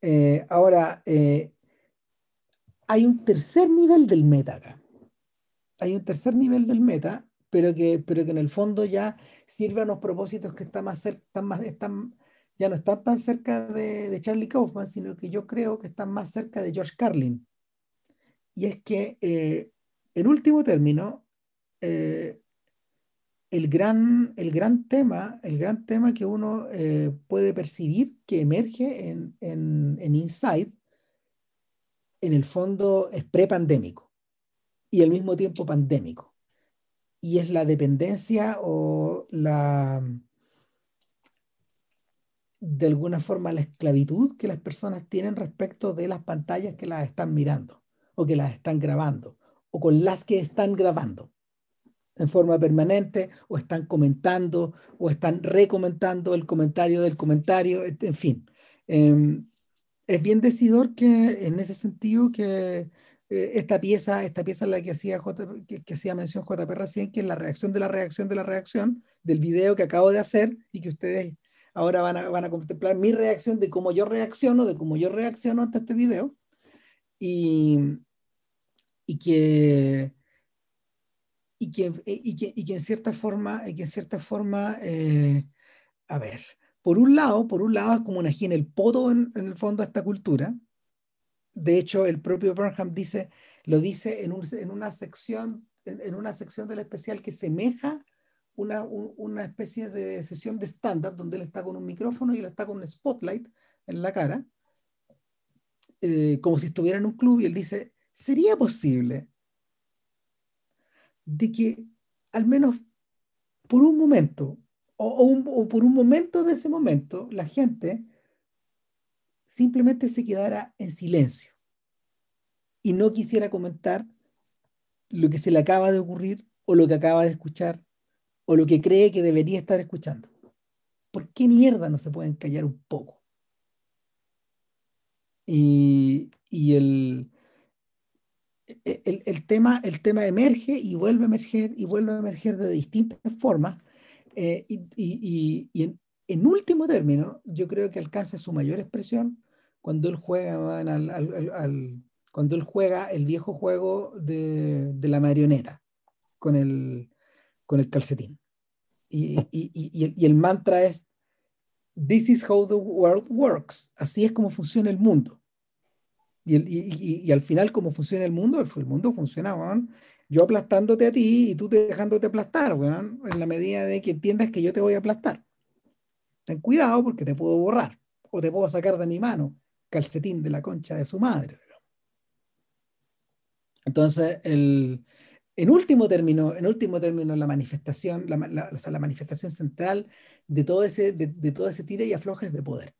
Eh, ahora, eh, hay un tercer nivel del meta acá. Hay un tercer nivel del meta, pero que, pero que en el fondo ya sirve a los propósitos que están más, cerca, están más, están, ya no están tan cerca de, Charlie Kaufman, sino que yo creo que están más cerca de George Carlin. Y es que, eh, en último término, eh, el, gran, el gran tema, el gran tema que uno eh, puede percibir que emerge en, en, en Inside, en el fondo es prepandémico y al mismo tiempo pandémico. Y es la dependencia o la, de alguna forma la esclavitud que las personas tienen respecto de las pantallas que las están mirando o que las están grabando o con las que están grabando en forma permanente o están comentando o están recomentando el comentario del comentario, en fin. Em, es bien decidor que en ese sentido que eh, esta pieza, esta pieza la que hacía, que, que hacía mención JP recién, que es la reacción de la reacción de la reacción del video que acabo de hacer y que ustedes ahora van a, van a contemplar mi reacción de cómo yo reacciono, de cómo yo reacciono ante este video. Y, y que y que, y que, y que en cierta forma, y que en cierta forma eh, a ver, por un lado, por un lado es como una en el poto en, el fondo a esta cultura. De hecho, el propio Burnham dice, lo dice en, un, en una sección, en, una sección del especial que semeja una, una especie de sesión de stand-up donde él está con un micrófono y él está con un spotlight en la cara, eh, como si estuviera en un club y él dice, ¿sería posible de que al menos por un momento o, por un momento de ese momento la gente simplemente se quedara en silencio y no quisiera comentar lo que se le acaba de ocurrir o lo que acaba de escuchar o lo que cree que debería estar escuchando. ¿Por qué mierda no se pueden callar un poco? Y, y el, el, el, tema, el tema emerge y vuelve a emerger y vuelve a emerger de distintas formas. Eh, y, y, y en, en, último término, yo creo que alcanza su mayor expresión cuando él juega, cuando él juega el viejo juego de, de la marioneta con el, con el calcetín. Y, y, y, y, el mantra es, This is how the world works. Así es como funciona el mundo. Y, al final, como funciona el mundo, el, mundo funciona, yo aplastándote a ti y tú dejándote aplastar, en la medida de que entiendas que yo te voy a aplastar. Ten cuidado porque te puedo borrar o te puedo sacar de mi mano calcetín de la concha de su madre. Entonces, el, en último término, en último término la manifestación, la manifestación central de todo ese, de, de, todo ese tira y aflojes de poder.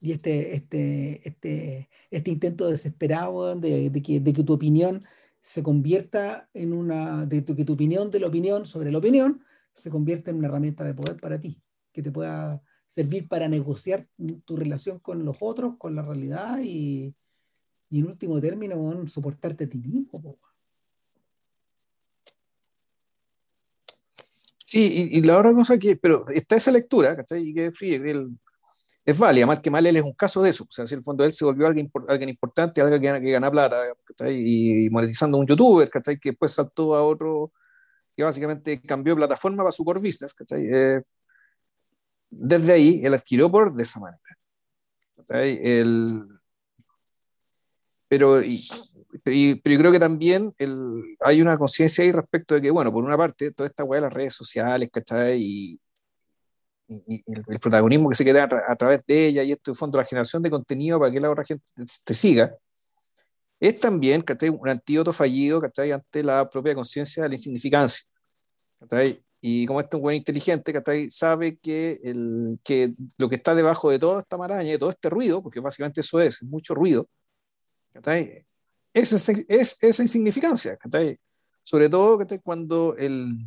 Y este, este, este, este intento desesperado de, que, tu opinión se convierta en una, de que tu opinión de la opinión sobre la opinión se convierta en una herramienta de poder para ti, que te pueda servir para negociar tu relación con los otros, con la realidad y, y en último término, soportarte a ti mismo. Sí, y, la otra cosa que, pero está esa lectura, ¿cachai? Y que sí, él, es válida, más que mal él es un caso de eso, o sea, en el fondo él se volvió alguien, alguien importante, alguien que que gana plata, ¿cachai? Y, monetizando un youtuber, ¿cachai? Que después saltó a otro, que básicamente cambió plataforma para su core business. Eh, desde ahí él adquirió por de esa manera. El, pero, y, pero, yo creo que también el, hay una conciencia ahí respecto de que, bueno, por una parte, toda esta weá de las redes sociales, ¿cachai? Y, y, y el, el, protagonismo que se queda a, a, través de ella y esto, de fondo, la generación de contenido para que la otra gente te, te siga, es también un antídoto fallido ante la propia conciencia de la insignificancia. Y como este es un buen inteligente, sabe que, el, que lo que está debajo de toda esta maraña, de todo este ruido, porque básicamente eso es, mucho ruido, es, es, esa insignificancia. Sobre todo cuando el,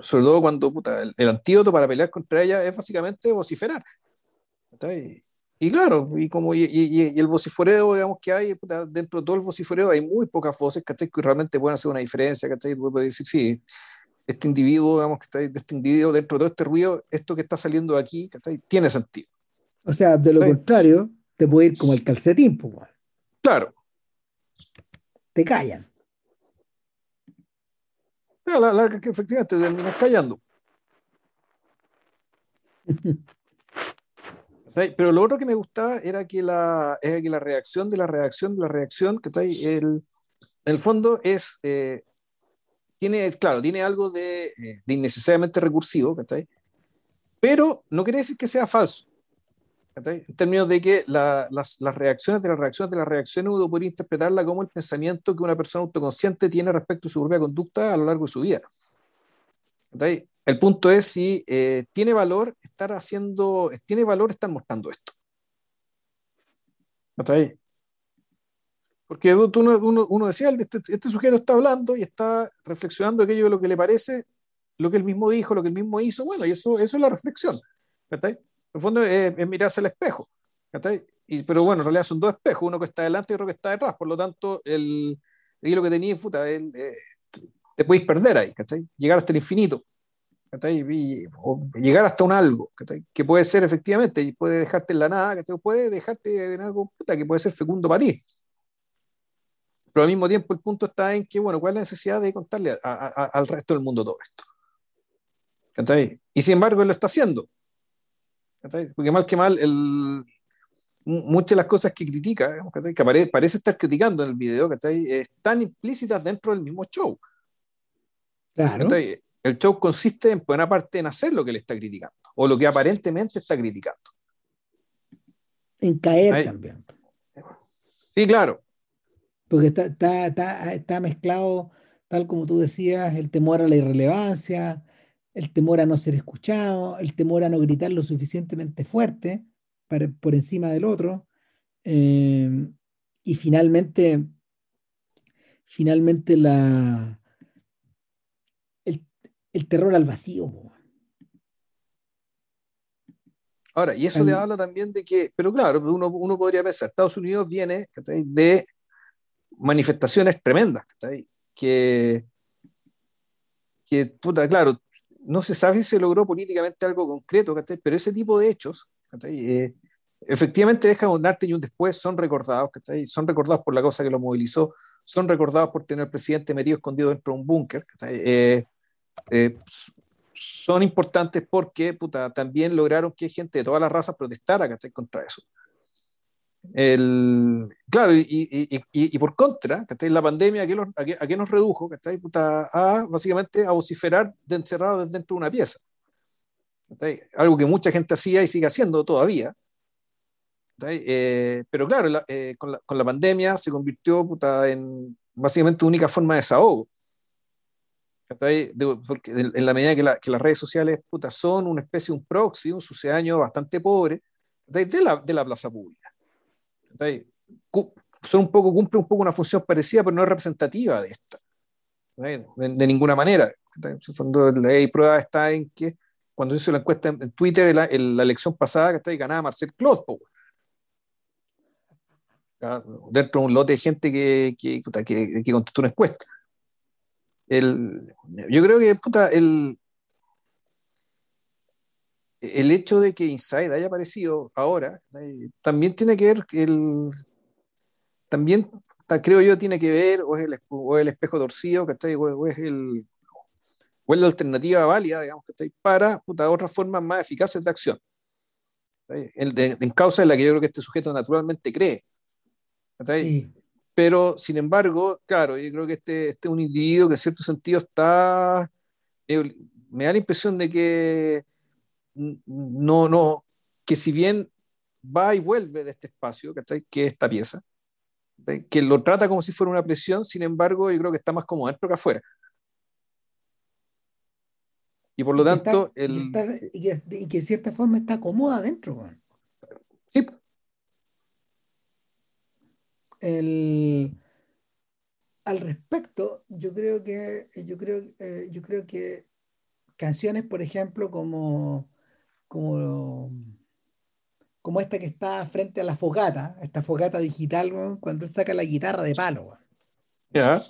sobre todo cuando el, antídoto para pelear contra ella es básicamente vociferar. Y claro, y como y, el vocifereo, digamos, que hay dentro de todo el vocifereo, hay muy pocas voces que realmente pueden hacer una diferencia. ¿cachai? Decir, sí, este individuo, digamos, que está este individuo dentro de todo este ruido, esto que está saliendo aquí, tiene sentido. O sea, de lo contrario, te puede ir como el calcetín, pues. Claro. Te callan. La larga que efectivamente terminas callando. Pero lo otro que me gustaba era que la, que la reacción de la reacción de la reacción, que está ahí, el, el fondo es, eh, tiene, claro, tiene algo de, eh, de innecesariamente recursivo, ahí Pero no quiere decir que sea falso. En términos de que las, las, reacciones de las reacciones de las reacciones uno puede interpretarla como el pensamiento que una persona autoconsciente tiene respecto a su propia conducta a lo largo de su vida. El punto es si eh, tiene valor estar haciendo, tiene valor estar mostrando esto. Porque uno, uno, decía, este, este, sujeto está hablando y está reflexionando aquello de lo que le parece, lo que él mismo dijo, lo que él mismo hizo, bueno, y eso, eso es la reflexión. ¿está en el fondo es, mirarse al espejo. Y, pero bueno, en realidad son dos espejos, uno que está delante y otro que está detrás. Por lo tanto, el, lo que tenía, puta, el, eh, te podéis perder ahí, llegar hasta el infinito. o llegar hasta un algo, que puede ser efectivamente, y puede dejarte en la nada, puede dejarte en algo que puede ser fecundo para ti. Pero al mismo tiempo el punto está en que, bueno, ¿cuál es la necesidad de contarle al resto del mundo todo esto? Y sin embargo, él lo está haciendo. Porque mal que mal, el, muchas de las cosas que critica, que parece, estar criticando en el video, están implícitas dentro del mismo show. Claro. El show consiste en buena parte en hacer lo que le está criticando, o lo que aparentemente está criticando. En caer también. Sí, claro. Porque está, está, está, está mezclado, tal como tú decías, el temor a la irrelevancia, el temor a no ser escuchado, el temor a no gritar lo suficientemente fuerte para, por encima del otro. Eh, y finalmente, finalmente la, el, terror al vacío. Ahora, y eso le habla también de que, pero claro, uno, uno podría pensar, Estados Unidos viene de manifestaciones tremendas, que, que, puta, claro, no se sabe si se logró políticamente algo concreto, pero ese tipo de hechos eh, efectivamente dejan un arte y un después, son recordados, son recordados por la cosa que lo movilizó, son recordados por tener al presidente metido escondido dentro de un búnker. Eh, eh, son importantes porque también lograron que gente de todas las razas protestara contra eso. El, claro, y, y, y, por contra, la pandemia, ¿a qué, a, qué, nos redujo? a básicamente a vociferar de encerrado dentro de una pieza. Algo que mucha gente hacía y sigue haciendo todavía. Eh, pero claro, eh, con, la, con, la, pandemia se convirtió en básicamente única forma de desahogo. porque en, la medida que, la, que, las redes sociales son una especie, un proxy, un sucedaño bastante pobre de la, de la plaza pública son un poco, cumple un poco una función parecida, pero no es representativa de esta. De, ninguna manera. La prueba está en que cuando se hizo la encuesta en, Twitter, la, elección pasada, que ganaba Marcel Claude, dentro de un lote de gente que, que, que, que contestó una encuesta. El, yo creo que puta, el, el hecho de que Inside haya aparecido ahora eh, también tiene que ver el también creo yo tiene que ver o es el, o el espejo torcido ¿cachai? O, es el o es la alternativa válida digamos ¿cachai? para otras formas más eficaces de acción en causa de la que yo creo que este sujeto naturalmente cree pero sin embargo claro yo creo que este, este es un individuo que en cierto sentido está eh, me da la impresión de que no, no, que si bien va y vuelve de este espacio, ¿cachai? Que es esta pieza, que lo trata como si fuera una presión, sin embargo, yo creo que está más como dentro que afuera. Y por lo tanto, el... y, que, y, que, de cierta forma está cómoda adentro. Sí. El, al respecto, yo creo que yo creo, eh, yo creo que canciones, por ejemplo, como, como, como esta que está frente a la fogata, esta fogata digital, cuando él saca la guitarra de palo. Ya.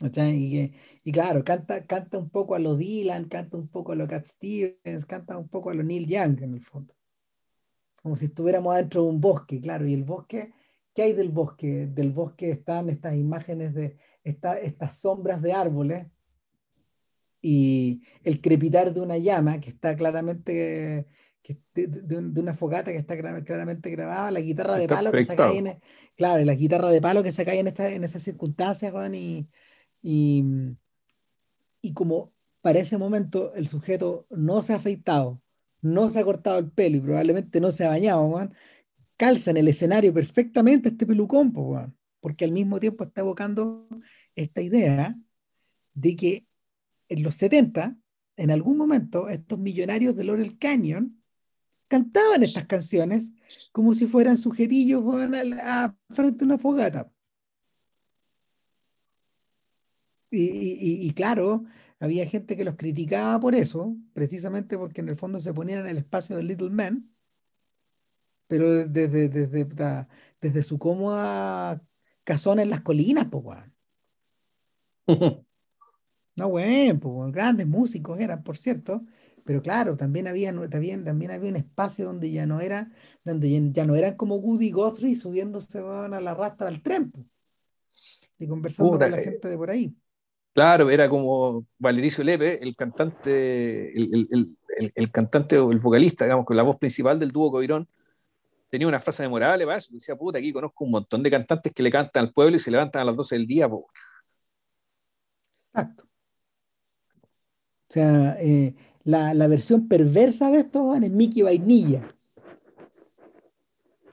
Y, y, claro, canta, canta un poco a lo Dylan, canta un poco a lo Cat Stevens, canta un poco a lo Neil Young en el fondo. Como si estuviéramos dentro de un bosque, claro. Y el bosque, ¿qué hay del bosque? Del bosque están estas imágenes de esta, estas sombras de árboles y el crepitar de una llama que está claramente que, de, una fogata que está claramente grabada, la guitarra de palo que se cae en, claro, la guitarra de palo que se cae en, esta, en esas circunstancias, Juan, y, y, y como para ese momento el sujeto no se ha afeitado, no se ha cortado el pelo y probablemente no se ha bañado, calza en el escenario perfectamente este pelucón, porque al mismo tiempo está evocando esta idea de que en los 70, en algún momento, estos millonarios de Laurel Canyon cantaban estas canciones como si fueran sujetillos a, frente a una fogata. Y, claro, había gente que los criticaba por eso, precisamente porque en el fondo se ponían en el espacio del Little Man, pero desde, desde, desde, su cómoda casona en las colinas, pues, No, bueno, pues, grandes músicos eran, por cierto, pero claro, también había, también, también había un espacio donde ya no era, donde ya, no eran como Woody Guthrie subiéndose a la rastra al tren y conversando con la eh, gente de por ahí. Claro, era como Valericio Lepe, el cantante, el, cantante o el vocalista, digamos, con la voz principal del dúo Coirón, tenía una frase memorable para eso. Decía, puta, aquí conozco un montón de cantantes que le cantan al pueblo y se levantan a las 12 del día. Exacto. O sea, eh, la, la, versión perversa de esto es Mickey Vainilla.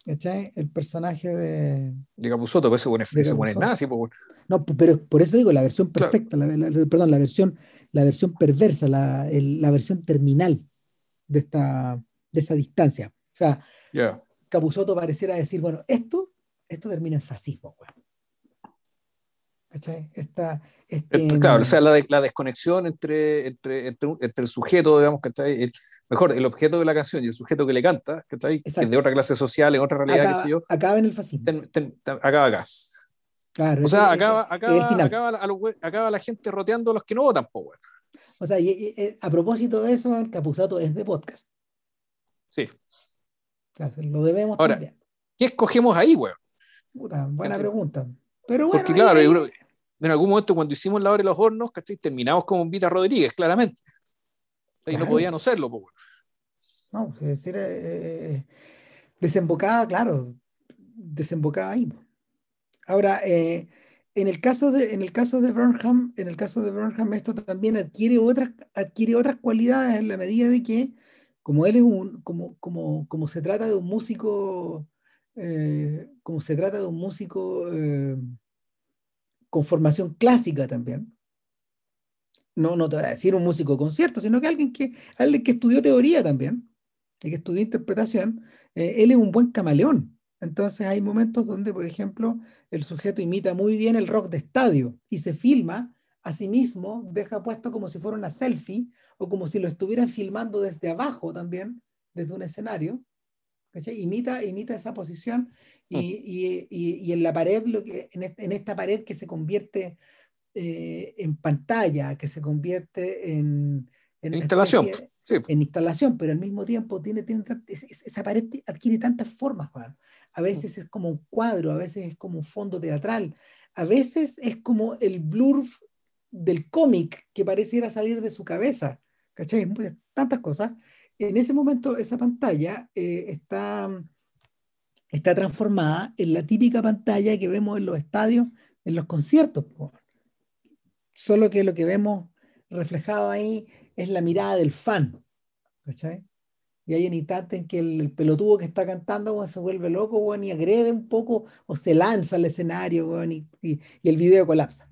¿Cachai? El personaje de. De Capuzoto, pues se pone, nazi. Pues. No, pero por eso digo la versión perfecta, la, perdón, la versión, la versión perversa, la, la versión terminal de, esta, de esa distancia. O sea, yeah. Capuzoto pareciera decir, bueno, esto, esto termina en fascismo, ¿Cachai? Esta, este, claro, o sea, la, la desconexión entre, entre, entre, el sujeto, digamos, ¿cachai? El, mejor, el objeto de la canción y el sujeto que le canta, ¿cachai? Que es de otra clase social, en otra realidad, acaba, qué sé yo. Acaba en el fascismo. acaba acá. Claro, o sea, acaba, acaba, acaba, a los, acaba, la gente roteando a los que no votan, po, O sea, y, a propósito de eso, Capuzato es de podcast. Sí. O sea, lo debemos Ahora, también. ¿Qué escogemos ahí, weón? Puta, buena pregunta. Pero bueno, Porque claro, yo creo, en algún momento cuando hicimos la hora de los hornos, ¿cachai? Terminamos como Vita Rodríguez, claramente. Y no podía no serlo, pues. No, es decir, eh, eh, eh, desembocada, claro, desembocada ahí. Ahora, en el caso de, en el caso de Burnham, en el caso de Burnham, esto también adquiere otras, adquiere otras cualidades en la medida de que, como él es un, como, como, como se trata de un músico, como se trata de un músico con formación clásica también. No, no te voy a decir un músico de concierto, sino que alguien que, alguien que estudió teoría también y que estudió interpretación, eh, él es un buen camaleón. Entonces hay momentos donde, por ejemplo, el sujeto imita muy bien el rock de estadio y se filma a sí mismo, deja puesto como si fuera una selfie o como si lo estuvieran filmando desde abajo también, desde un escenario. Imita, imita esa posición Mm. Y, en la pared, lo que, en, esta pared que se convierte eh, en pantalla, que se convierte en, en instalación. En instalación, pero al mismo tiempo tiene, tiene esa pared adquiere tantas formas, A veces es como un cuadro, a veces es como un fondo teatral, a veces es como el blur del cómic que pareciera salir de su cabeza, ¿cachai? Tantas cosas. En ese momento esa pantalla eh, está está transformada en la típica pantalla que vemos en los estadios, en los conciertos. Solo que lo que vemos reflejado ahí es la mirada del fan. ¿cachai? y hay un instante en que el, pelotudo que está cantando se vuelve loco y agrede un poco o se lanza al escenario y, el video colapsa.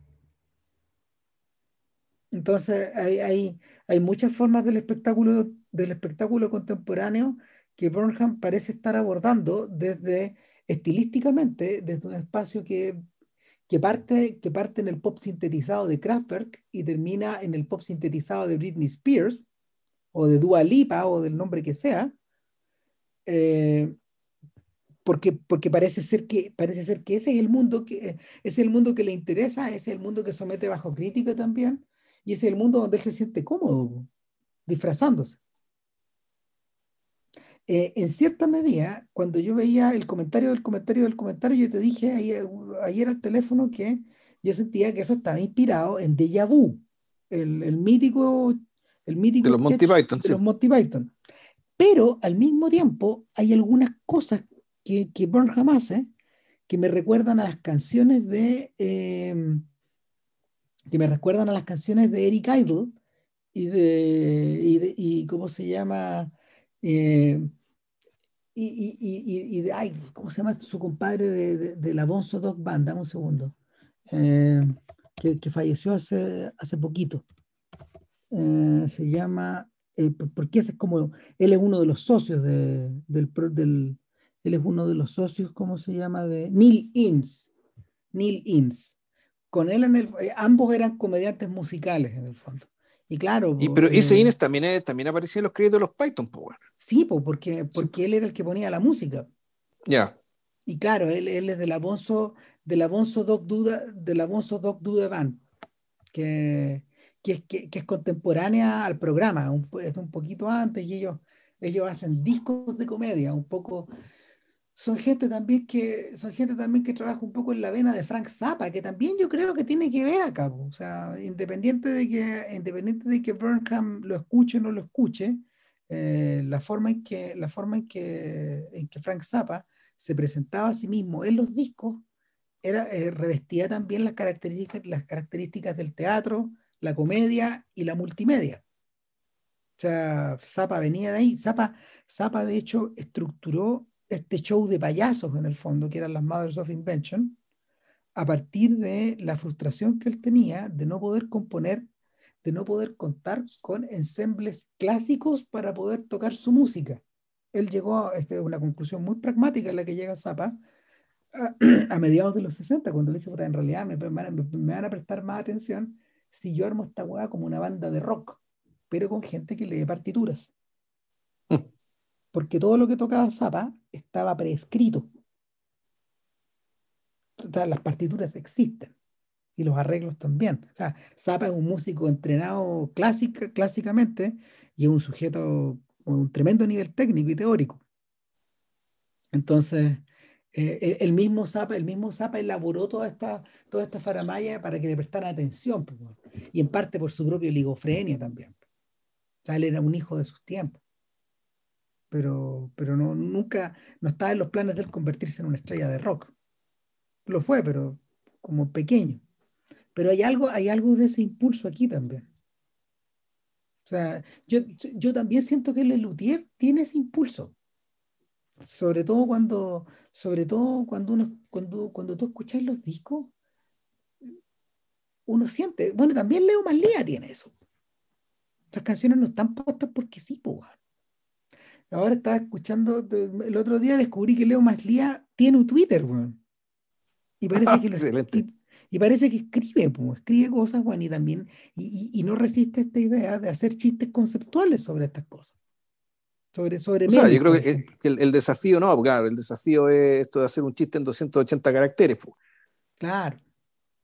Entonces hay, hay, hay, muchas formas del espectáculo, del espectáculo contemporáneo que Burnham parece estar abordando desde estilísticamente, desde un espacio que, que, parte, que parte en el pop sintetizado de Kraftwerk y termina en el pop sintetizado de Britney Spears, o de Dua Lipa o del nombre que sea, eh, porque, porque parece, ser que, parece ser que ese es el mundo que es el mundo que le interesa, es el mundo que somete bajo crítica también, y es el mundo donde él se siente cómodo, disfrazándose. Eh, en cierta medida, cuando yo veía el comentario del comentario del comentario, yo te dije ayer, ayer al teléfono que yo sentía que eso estaba inspirado en Deja Vu, el, el mítico el mítico de los Monty Python. De los Monty Python. Pero al mismo tiempo hay algunas cosas que, que Burnham hace que me recuerdan a las canciones de em, que me recuerdan a las canciones de Eric Idle y de y, de, y cómo se llama em, y, y, y, y, ay, cómo se llama su compadre de, de, de la Bonzo Dog Band dame un segundo em, que, que, falleció hace, hace poquito eh, se llama, eh, porque ese es como, él es uno de los socios de, del, del, él es uno de los socios, ¿cómo se llama? De Neil Inns, Neil Inns. Con él en el, eh, ambos eran comediantes musicales en el fondo. Y claro. Y, pero ese Innes también, también aparecía en los créditos de los Python, Power. Sí, porque, porque él era el que ponía la música. Ya. Y claro, él, él es del Abonso, del Abonso Doc Duda, del Abonso Doc Duda Band, que, que es, que, es contemporánea al programa, es un poquito antes y ellos, ellos hacen discos de comedia, un poco son gente también que son gente también que trabaja un poco en la vena de Frank Zappa, que también yo creo que tiene que ver acá, o sea, independiente de que independiente de que Burnham lo escuche o no lo escuche, eh, la forma en que la forma en que en que Frank Zappa se presentaba a sí mismo en los discos era eh, revestía también las características las características del teatro, la comedia y la multimedia. O sea, Zappa venía de ahí. Zappa, Zappa, de hecho, estructuró este show de payasos en el fondo, que eran las Mothers of Invention, a partir de la frustración que él tenía de no poder componer, de no poder contar con ensembles clásicos para poder tocar su música. Él llegó a este, una conclusión muy pragmática en la que llega Zappa a, mediados de los 60, cuando le dice, en realidad me, me, me, van a prestar más atención si yo armo esta weá como una banda de rock, pero con gente que lee partituras. Mm. Porque todo lo que tocaba Zappa estaba prescrito. las partituras existen y los arreglos también. O sea, Zappa es un músico entrenado clásica, clásicamente y es un sujeto con un tremendo nivel técnico y teórico. Entonces, eh, el mismo Zapa, el mismo Zapa elaboró toda esta, toda esta faramaya para que le prestaran atención, y en parte por su propia ligofrenia también. O sea, él era un hijo de sus tiempos. Pero, pero no, nunca, no estaba en los planes de él convertirse en una estrella de rock. Lo fue, pero como pequeño. Pero hay algo, hay algo de ese impulso aquí también. O sea, yo, yo también siento que el Luthier tiene ese impulso sobre todo cuando, sobre todo cuando uno, cuando, cuando tú escuchas los discos, uno siente, bueno, también Leo Maslía tiene eso. Estas canciones no están puestas porque sí, pues. Ahora estaba escuchando, el otro día descubrí que Leo Maslía tiene un Twitter, weón. Y parece que y, parece que escribe, pues, escribe cosas, weón, y también, y, y no resiste esta idea de hacer chistes conceptuales sobre estas cosas sobre, sobre o sea, yo creo que, el, desafío, no, claro, el desafío es esto de hacer un chiste en 280 caracteres. Claro,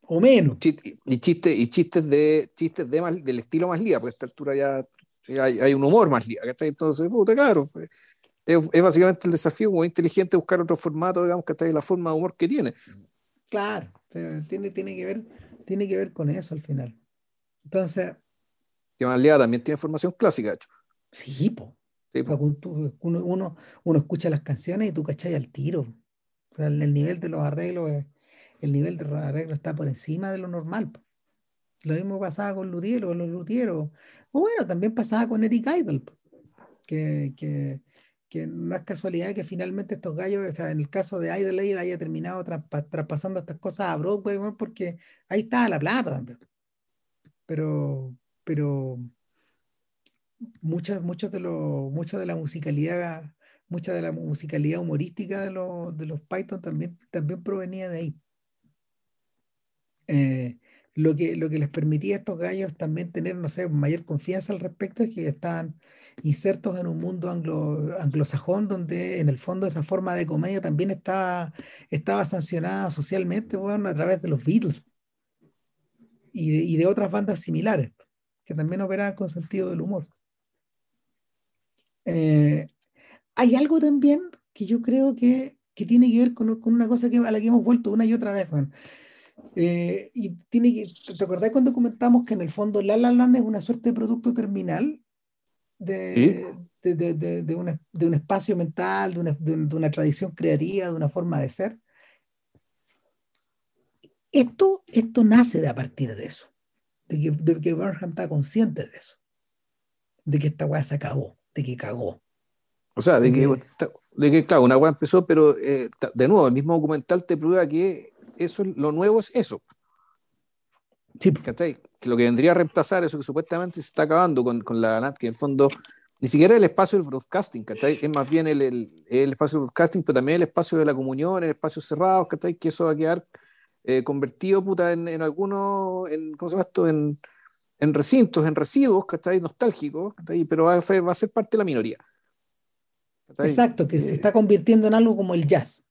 o menos. y, chistes, y chistes, de, chistes de del estilo más lía, porque a esta altura ya hay, hay un humor más lía, Entonces, puta, claro, pues, es, básicamente el desafío muy inteligente buscar otro formato, digamos, que está la forma de humor que tiene. Claro, tiene, tiene, que ver, tiene que ver con eso al final. Entonces... Que más lía también tiene formación clásica, hecho. Sí, po uno, uno, escucha las canciones y tú cachai al tiro. el, nivel de los arreglos, el nivel de los arreglos está por encima de lo normal. Lo mismo pasaba con Lutiero, los Lutieros. O bueno, también pasaba con Eric Idle, que, que, que no es casualidad que finalmente estos gallos, o sea, en el caso de Idle haya terminado traspasando estas cosas a Broadway, porque ahí está la plata también. Pero, pero muchas, muchos de los, mucho de la musicalidad, mucha de la musicalidad humorística de los, de los Python también, también provenía de ahí. Eh, lo que, lo que les permitía a estos gallos también tener, no sé, mayor confianza al respecto es que estaban insertos en un mundo anglo, anglosajón donde en el fondo esa forma de comedia también estaba, estaba sancionada socialmente bueno, a través de los Beatles y de, y de otras bandas similares que también operaban con sentido del humor. Eh, hay algo también que yo creo que, que tiene que ver con, con, una cosa que, a la que hemos vuelto una y otra vez, Juan. Eh, y tiene que, ¿te acordás cuando comentamos que en el fondo La La Land es una suerte de producto terminal de, de, de, de, una, un espacio mental, de una, de una, tradición creativa, de una forma de ser? Esto, esto nace de a partir de eso, de que, de que Burnham está consciente de eso, de que esta weá se acabó, de que cagó. O sea, de que, de que claro, una weá empezó, pero eh, de nuevo, el mismo documental te prueba que eso, lo nuevo es eso. Sí. Que lo que vendría a reemplazar eso que supuestamente se está acabando con, con la NAT, que en el fondo ni siquiera el espacio del broadcasting, ¿cachai? Es más bien el, el, el, espacio del broadcasting, pero también el espacio de la comunión, el espacio cerrado, ¿cachai? Que eso va a quedar eh, convertido, puta, en, en algunos, en, ¿cómo se llama esto? En, en recintos, en residuos, ¿cachai? Nostálgicos, ¿cachai? Pero va a, va a ser parte de la minoría. Exacto, que se eh, está convirtiendo en algo como el jazz.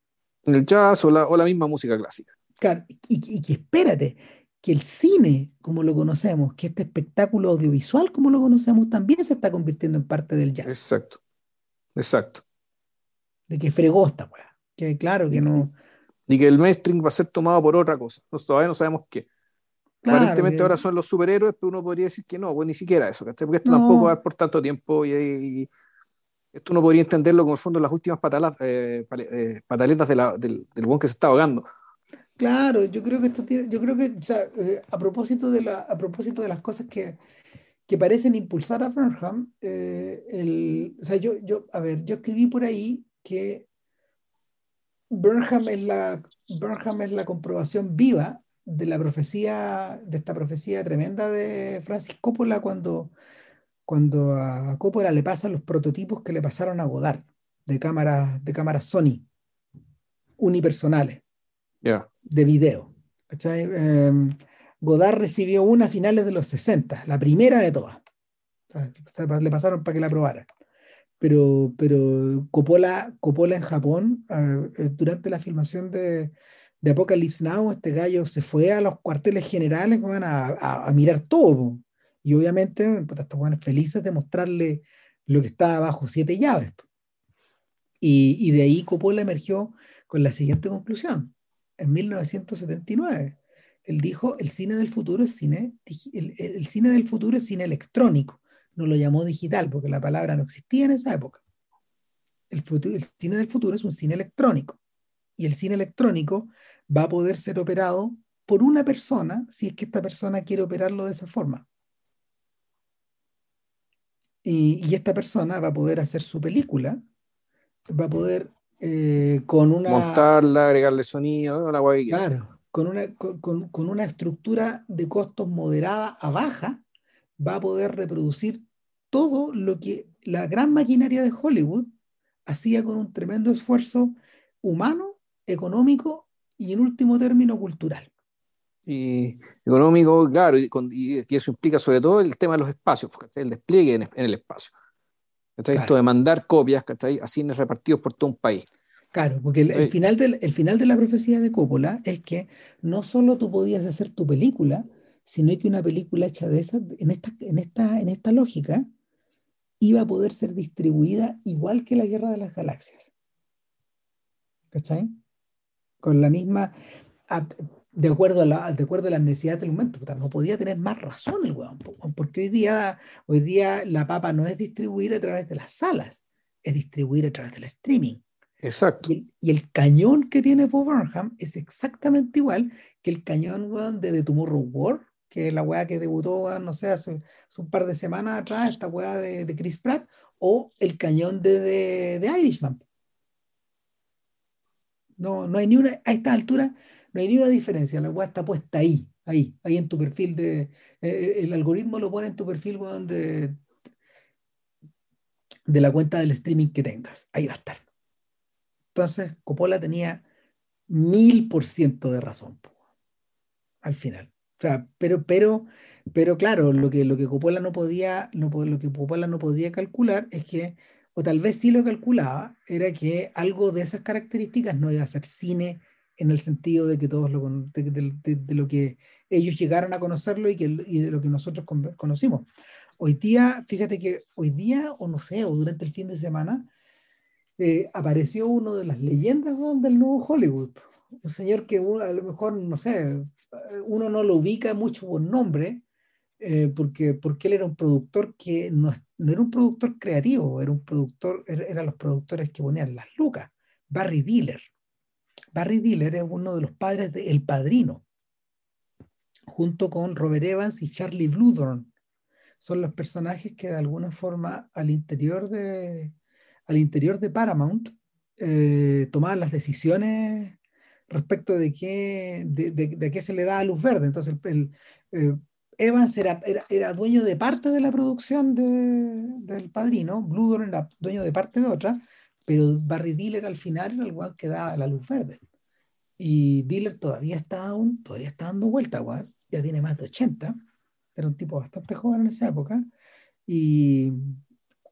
El jazz o la, o la misma música clásica. Claro, y, que espérate, que el cine, como lo conocemos, que este espectáculo audiovisual, como lo conocemos, también se está convirtiendo en parte del jazz. Exacto, exacto. De que fregó esta weá. Que claro que no. Y que el mainstream va a ser tomado por otra cosa. Nosotros todavía no sabemos qué. Aparentemente ahora son los superhéroes, pero uno podría decir que no, pues ni siquiera eso, porque esto tampoco va a dar por tanto tiempo y, y, esto uno podría entenderlo como el fondo las últimas patalas, eh, eh, pataletas de la, del, del buen que se está ahogando. Claro, yo creo que esto tiene, yo creo que, o sea, eh, a propósito de la, a propósito de las cosas que, que parecen impulsar a Burnham, eh, el, o sea, yo, yo, a ver, yo escribí por ahí que Burnham es la, Burnham es la comprobación viva de la profecía, de esta profecía tremenda de Francis Coppola cuando, cuando a Coppola le pasan los prototipos que le pasaron a Godard de cámaras, de cámaras Sony unipersonales de video. Em, Godard recibió una a finales de los 60, la primera de todas. le pasaron para que la probara. Pero, pero Coppola, Coppola en Japón, eh, durante la filmación de, de, Apocalypse Now, este gallo se fue a los cuarteles generales a, a, mirar todo. Y obviamente, pues, estos felices de mostrarle lo que estaba bajo siete llaves. Y, y de ahí Coppola emergió con la siguiente conclusión en 1979. Él dijo, el cine del futuro es cine, el, cine del futuro es cine electrónico. No lo llamó digital porque la palabra no existía en esa época. El, futuro, el cine del futuro es un cine electrónico. Y el cine electrónico va a poder ser operado por una persona si es que esta persona quiere operarlo de esa forma. Y, y, esta persona va a poder hacer su película, va a poder eh, con una... Montarla, agregarle sonido, la Claro, con una, con, con una estructura de costos moderada a baja, va a poder reproducir todo lo que la gran maquinaria de Hollywood hacía con un tremendo esfuerzo humano, económico y en último término cultural. Y económico, claro, y, y, eso implica sobre todo el tema de los espacios, el despliegue en, en el espacio. Esto de mandar copias a cines repartidos por todo un país. Claro, porque el, final del, el final de la profecía de Coppola es que no solo tú podías hacer tu película, sino que una película hecha de esa, en esta, en esta, en esta lógica, iba a poder ser distribuida igual que la Guerra de las Galaxias. ¿Cachai? Con la misma de acuerdo a, la, de acuerdo a las necesidades del momento. No podía tener más razón el weón, porque hoy día, hoy día la papa no es distribuir a través de las salas, es distribuir a través del streaming. Exacto. Y, el cañón que tiene Bob Burnham es exactamente igual que el cañón weón, de The Tomorrow War, que es la weá que debutó, no sé, hace, un par de semanas atrás, esta weá de, de Chris Pratt, o El cañón de, de, de Irishman. No, no hay ni una, a esta altura, no hay ni una diferencia. La weá está puesta ahí, ahí, ahí en tu perfil de. Eh, eh, el algoritmo lo pone en tu perfil de, de la cuenta del streaming que tengas. Ahí va a estar. Entonces, Coppola tenía mil por ciento de razón al final. O sea, pero, pero, pero claro, lo que, lo que Coppola no podía, lo que Coppola no podía calcular es que o tal vez sí lo calculaba, era que algo de esas características no iba a ser cine en el sentido de que todos lo, de, lo que ellos llegaron a conocerlo y, que, y de lo que nosotros conocimos. Hoy día, fíjate que hoy día, o no sé, o durante el fin de semana, eh, apareció uno de las leyendas del nuevo Hollywood. Un señor que a lo mejor, no sé, uno no lo ubica mucho por nombre, eh, porque, porque él era un productor que no, era un productor creativo, era un productor, eran los productores que ponían las lucas. Barry Diller. Barry Diller es uno de los padres de El Padrino, junto con Robert Evans y Charlie Bluedorn. Son los personajes que de alguna forma al interior de, al interior de Paramount eh, tomaban las decisiones respecto de qué, de, qué se le da a luz verde. Entonces, el, eh, Evans era, era, dueño de parte de la producción del padrino, Blue era dueño de parte de otra, pero Barry Diller al final era el guan que daba la luz verde. Y Diller todavía está, aún, todavía está dando vuelta, ya tiene más de 80, era un tipo bastante joven en esa época, y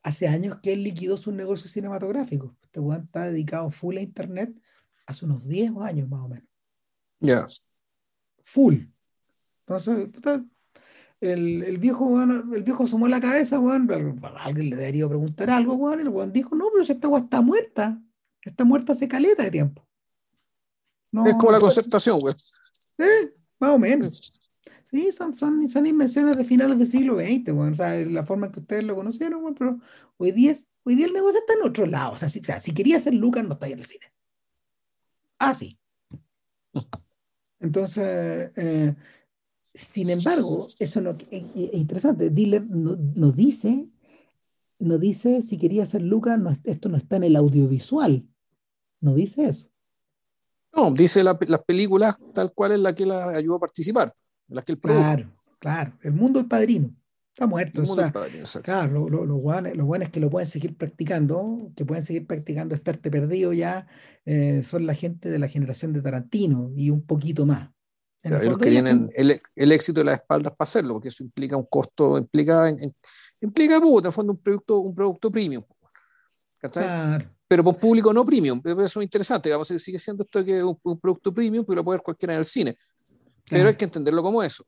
hace años que él liquidó su negocio cinematográfico. Este guan está dedicado full a Internet hace unos 10 años más o menos. Ya. Full. Entonces, el, el, viejo, el viejo asomó la cabeza, alguien le debería preguntar algo, y el dijo, no, pero si esta weón está muerta, está muerta hace caleta de tiempo. es como la concertación, güey. Eh, más o menos. Sí, son, son, son, invenciones de finales del siglo XX, o sea, la forma en que ustedes lo conocieron, pero hoy día, hoy día el negocio está en otro lado. O sea, si, o sea, si quería ser Lucas, no está ahí en el cine. Ah, sí. Entonces, eh, sin embargo, eso no, es, interesante. Diller nos dice, no dice si quería ser Lucas, no, esto no está en el audiovisual. No dice eso. No, dice las películas tal cual es la que la ayudó a participar, las que Claro, claro. El mundo del padrino. Está muerto. claro, lo, lo, bueno, es que lo pueden seguir practicando, que pueden seguir practicando estarte perdido ya, eh, son la gente de la generación de Tarantino y un poquito más ellos que tienen el, el, éxito de las espaldas para hacerlo, porque eso implica un costo, implica, en, implica puta, en fondo un producto, un producto premium. Claro. Pero por público no premium, eso es interesante, vamos a sigue siendo esto que un, un producto premium, pero lo puede ver cualquiera en el cine. Pero hay que entenderlo como eso.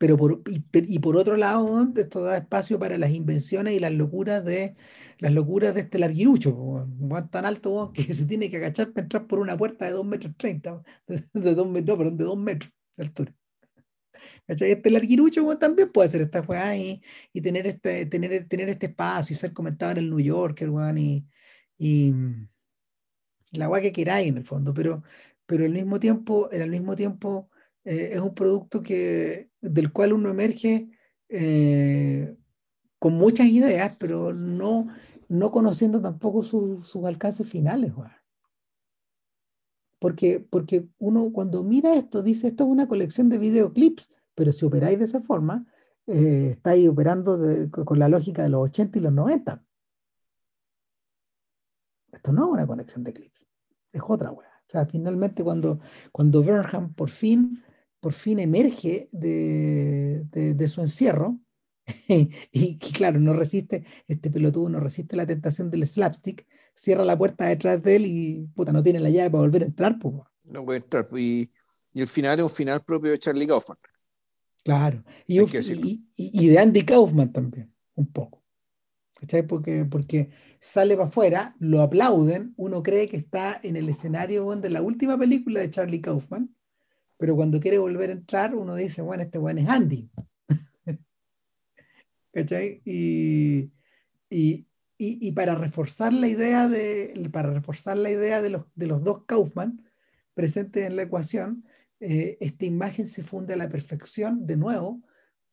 Pero por, y, por otro lado, esto da espacio para las invenciones y las locuras de las locuras de este larguirucho, tan alto que se tiene que agachar para entrar por una puerta de 2 metros 30, de 2 metros, perdón, de 2 metros de altura. Este larguirucho también puede hacer esta weá y, y, tener, este, tener, tener este espacio y ser comentado en el New Yorker, y, y la weá que queráis en el fondo, pero, pero al mismo tiempo, el mismo tiempo eh, es un producto que, del cual uno emerge eh, con muchas ideas, pero no, no conociendo tampoco sus alcances finales. Porque, porque uno cuando mira esto dice, esto es una colección de videoclips, pero si operáis de esa forma, eh, estáis operando con la lógica de los 80 y los 90. Esto no es una conexión de clips, es otra weá. O sea, finalmente cuando, cuando Burnham por fin por fin emerge de, su encierro y, claro, no resiste, este pelotudo no resiste la tentación del slapstick, cierra la puerta detrás de él y puta, no tiene la llave para volver a entrar. Pues. No puede entrar. Y, el final es un final propio de Charlie Kaufman. Claro. Y, y, de Andy Kaufman también, un poco. ¿Cachai? Porque, porque sale para afuera, lo aplauden, uno cree que está en el escenario de la última película de Charlie Kaufman pero cuando quiere volver a entrar, uno dice, bueno, este bueno es Andy. ¿Cachai? Y, y, y, para reforzar la idea de, para reforzar la idea de los, de los dos Kaufman presentes en la ecuación, eh, esta imagen se funde a la perfección, de nuevo,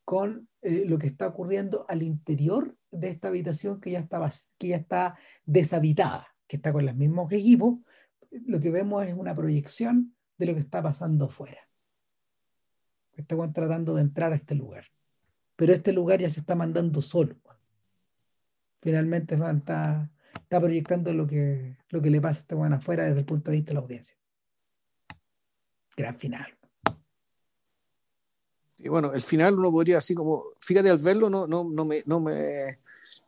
con eh, lo que está ocurriendo al interior de esta habitación que ya, está, que ya está deshabitada, que está con los mismos equipos. Lo que vemos es una proyección de lo que está pasando afuera. Estamos tratando de entrar a este lugar. Pero este lugar ya se está mandando solo. Finalmente está, está proyectando lo que, lo que le pasa a este bueno afuera desde el punto de vista de la audiencia. Gran final. Y bueno, el final uno podría así como, fíjate al verlo, no, no, no, me, no, me,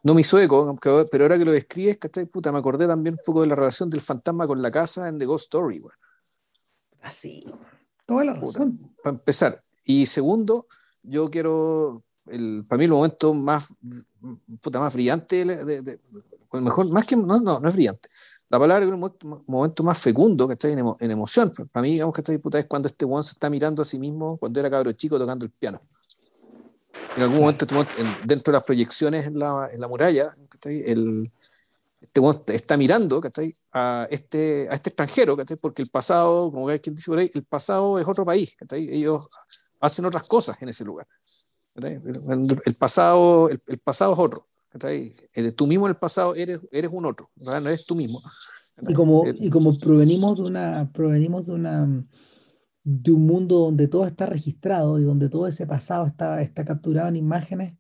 no me hizo eco, pero ahora que lo describes, ¿cachai? Puta, me acordé también un poco de la relación del fantasma con la casa en The Ghost Story, Así, toda la razón. para empezar. Y segundo, yo quiero, el, para mí el momento más, puta, más brillante, de, mejor, más que, no, no, no es brillante, la palabra es un momento más fecundo, que está en, en emoción. Para mí, digamos que esta disputa es cuando este one se está mirando a sí mismo cuando era cabro chico tocando el piano. En algún momento, este dentro de las proyecciones en la, en la muralla, el, este one está mirando a este, a este extranjero, porque el pasado, como quien dice por ahí, el pasado es otro país. Ellos hacen otras cosas en ese lugar. El, pasado, el pasado es otro. Tú mismo en el pasado eres, eres un otro, no eres tú mismo. Y como, y como provenimos de una, provenimos de una de un mundo donde todo está registrado y donde todo ese pasado está, está capturado en imágenes,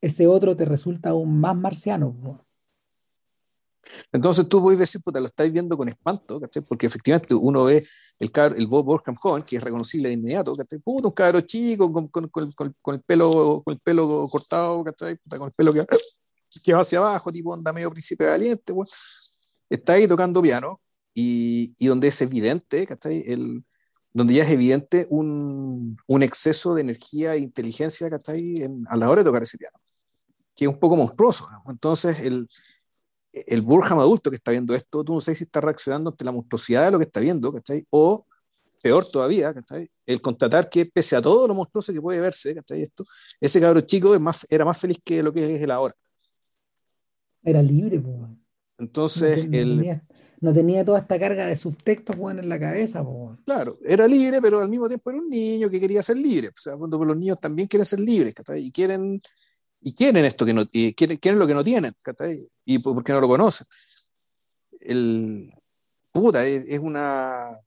ese otro te resulta aún más marciano. Entonces tú puedes decir, puta, lo estáis viendo con espanto, ¿cachai? Porque efectivamente uno ve el, el Bob Borkham joven, que es reconocible de inmediato, ¿cachai? Puta, un cabro chico con, con, con, con, el pelo, con el pelo cortado, ¿cachai? con el pelo que, que va hacia abajo, tipo onda medio príncipe valiente, Está ahí tocando piano y, y donde es evidente, ¿cachai? El, donde ya es evidente un, un exceso de energía e inteligencia, ¿cachai? En, a la hora de tocar ese piano, que es un poco monstruoso. Entonces, el, el Burham adulto que está viendo esto, tú no sabes si está reaccionando ante la monstruosidad de lo que está viendo, ¿cachai? O, peor todavía, ¿cachai? El constatar que pese a todo lo monstruoso que puede verse, ¿cachai? Esto, ese cabro chico es más, era más feliz que lo que es él ahora. Era libre, pues. Entonces, no, el... Tenía, no tenía toda esta carga de subtextos, bueno, en la cabeza, pues. Claro, era libre, pero al mismo tiempo era un niño que quería ser libre. O sea, cuando los niños también quieren ser libres, ¿cachai? Y quieren y quieren esto que no y quieren, lo que no tienen y porque no lo conocen. El puta es, una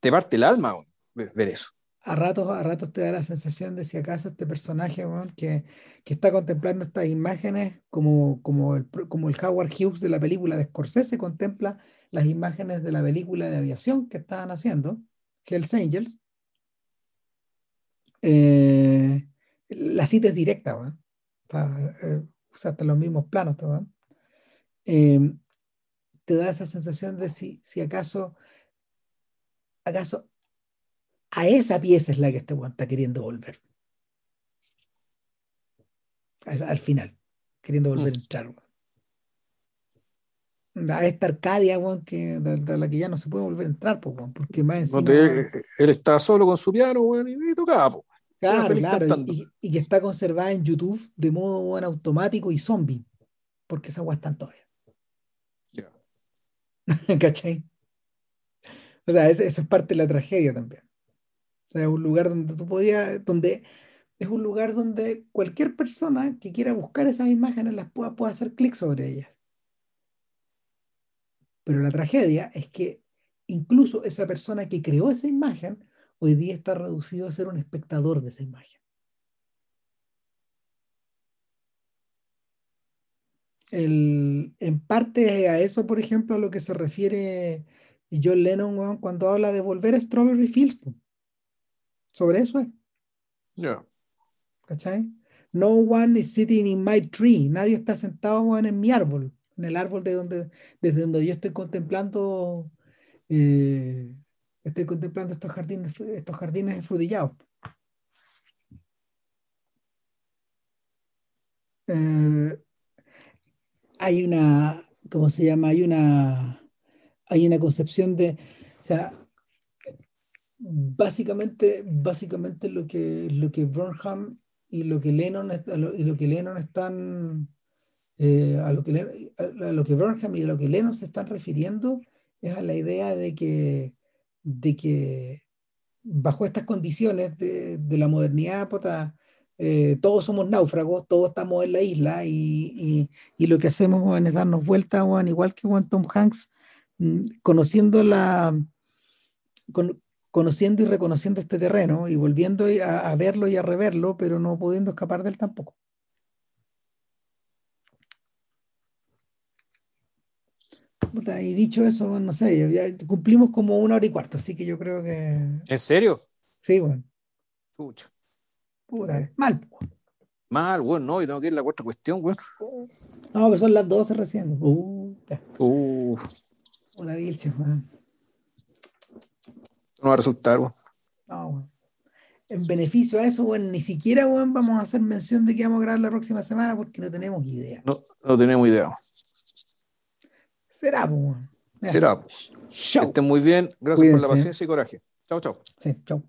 te parte el alma ver eso. A ratos a ratos te da la sensación de si acaso este personaje que, que, está contemplando estas imágenes como, como, el, como el Howard Hughes de la película de Scorsese contempla las imágenes de la película de aviación que estaban haciendo Hells Angels eh, la cita es directa ¿no? Eh, usaste los mismos planos, eh, te da esa sensación de si, si acaso, acaso a esa pieza es la que este está queriendo volver. Al, final, queriendo volver a entrar. A esta Arcadia, que, de, la que ya no se puede volver a entrar, porque más él está solo con su piano, y, tocaba, Claro, claro, y, que está conservada en YouTube de modo automático y zombie, porque esa agua está todavía. ¿Cachai? O sea, eso, es parte de la tragedia también. O sea, es un lugar donde tú podías, donde es un lugar donde cualquier persona que quiera buscar esas imágenes las pueda, pueda hacer clic sobre ellas. Pero la tragedia es que incluso esa persona que creó esa imagen hoy día está reducido a ser un espectador de esa imagen. en parte a eso, por ejemplo, a lo que se refiere John Lennon cuando habla de volver a Strawberry Fields. Sobre eso es. Yeah. ¿Cachai? No one is sitting in my tree. Nadie está sentado en mi árbol, en el árbol de donde, desde donde yo estoy contemplando eh, estoy contemplando estos jardines, estos jardines esfrudillados. Eh, hay una, ¿cómo se llama? Hay una, hay una concepción de, o sea, básicamente, básicamente lo que, lo que Burnham y lo que Lennon, y lo que Lennon están, eh, a, lo que, a lo que Burnham y a lo que Lennon se están refiriendo es a la idea de que de que, bajo estas condiciones de, la modernidad, eh, todos somos náufragos, todos estamos en la isla y, lo que hacemos es darnos vuelta, igual que Tom Hanks, mm, conociendo y reconociendo este terreno y volviendo a, verlo y a reverlo, pero no pudiendo escapar de él tampoco. Y dicho eso, no sé, ya cumplimos como una hora y cuarto, así que yo creo que. ¿En serio? Sí, bueno. Pucha. Puta, mal. Mal, bueno, no, y tengo que ir a la cuarta cuestión, bueno. No, pero son las 12 recién. Uh, uh. Una vilche. No va a resultar, bueno. No, bueno. En beneficio a eso, bueno, ni siquiera, bueno, vamos a hacer mención de que vamos a grabar la próxima semana porque no tenemos idea. No, no tenemos idea. Será, pues. Será. Que estén muy bien. Gracias por la paciencia y coraje. Chao, chao. Sí, chao.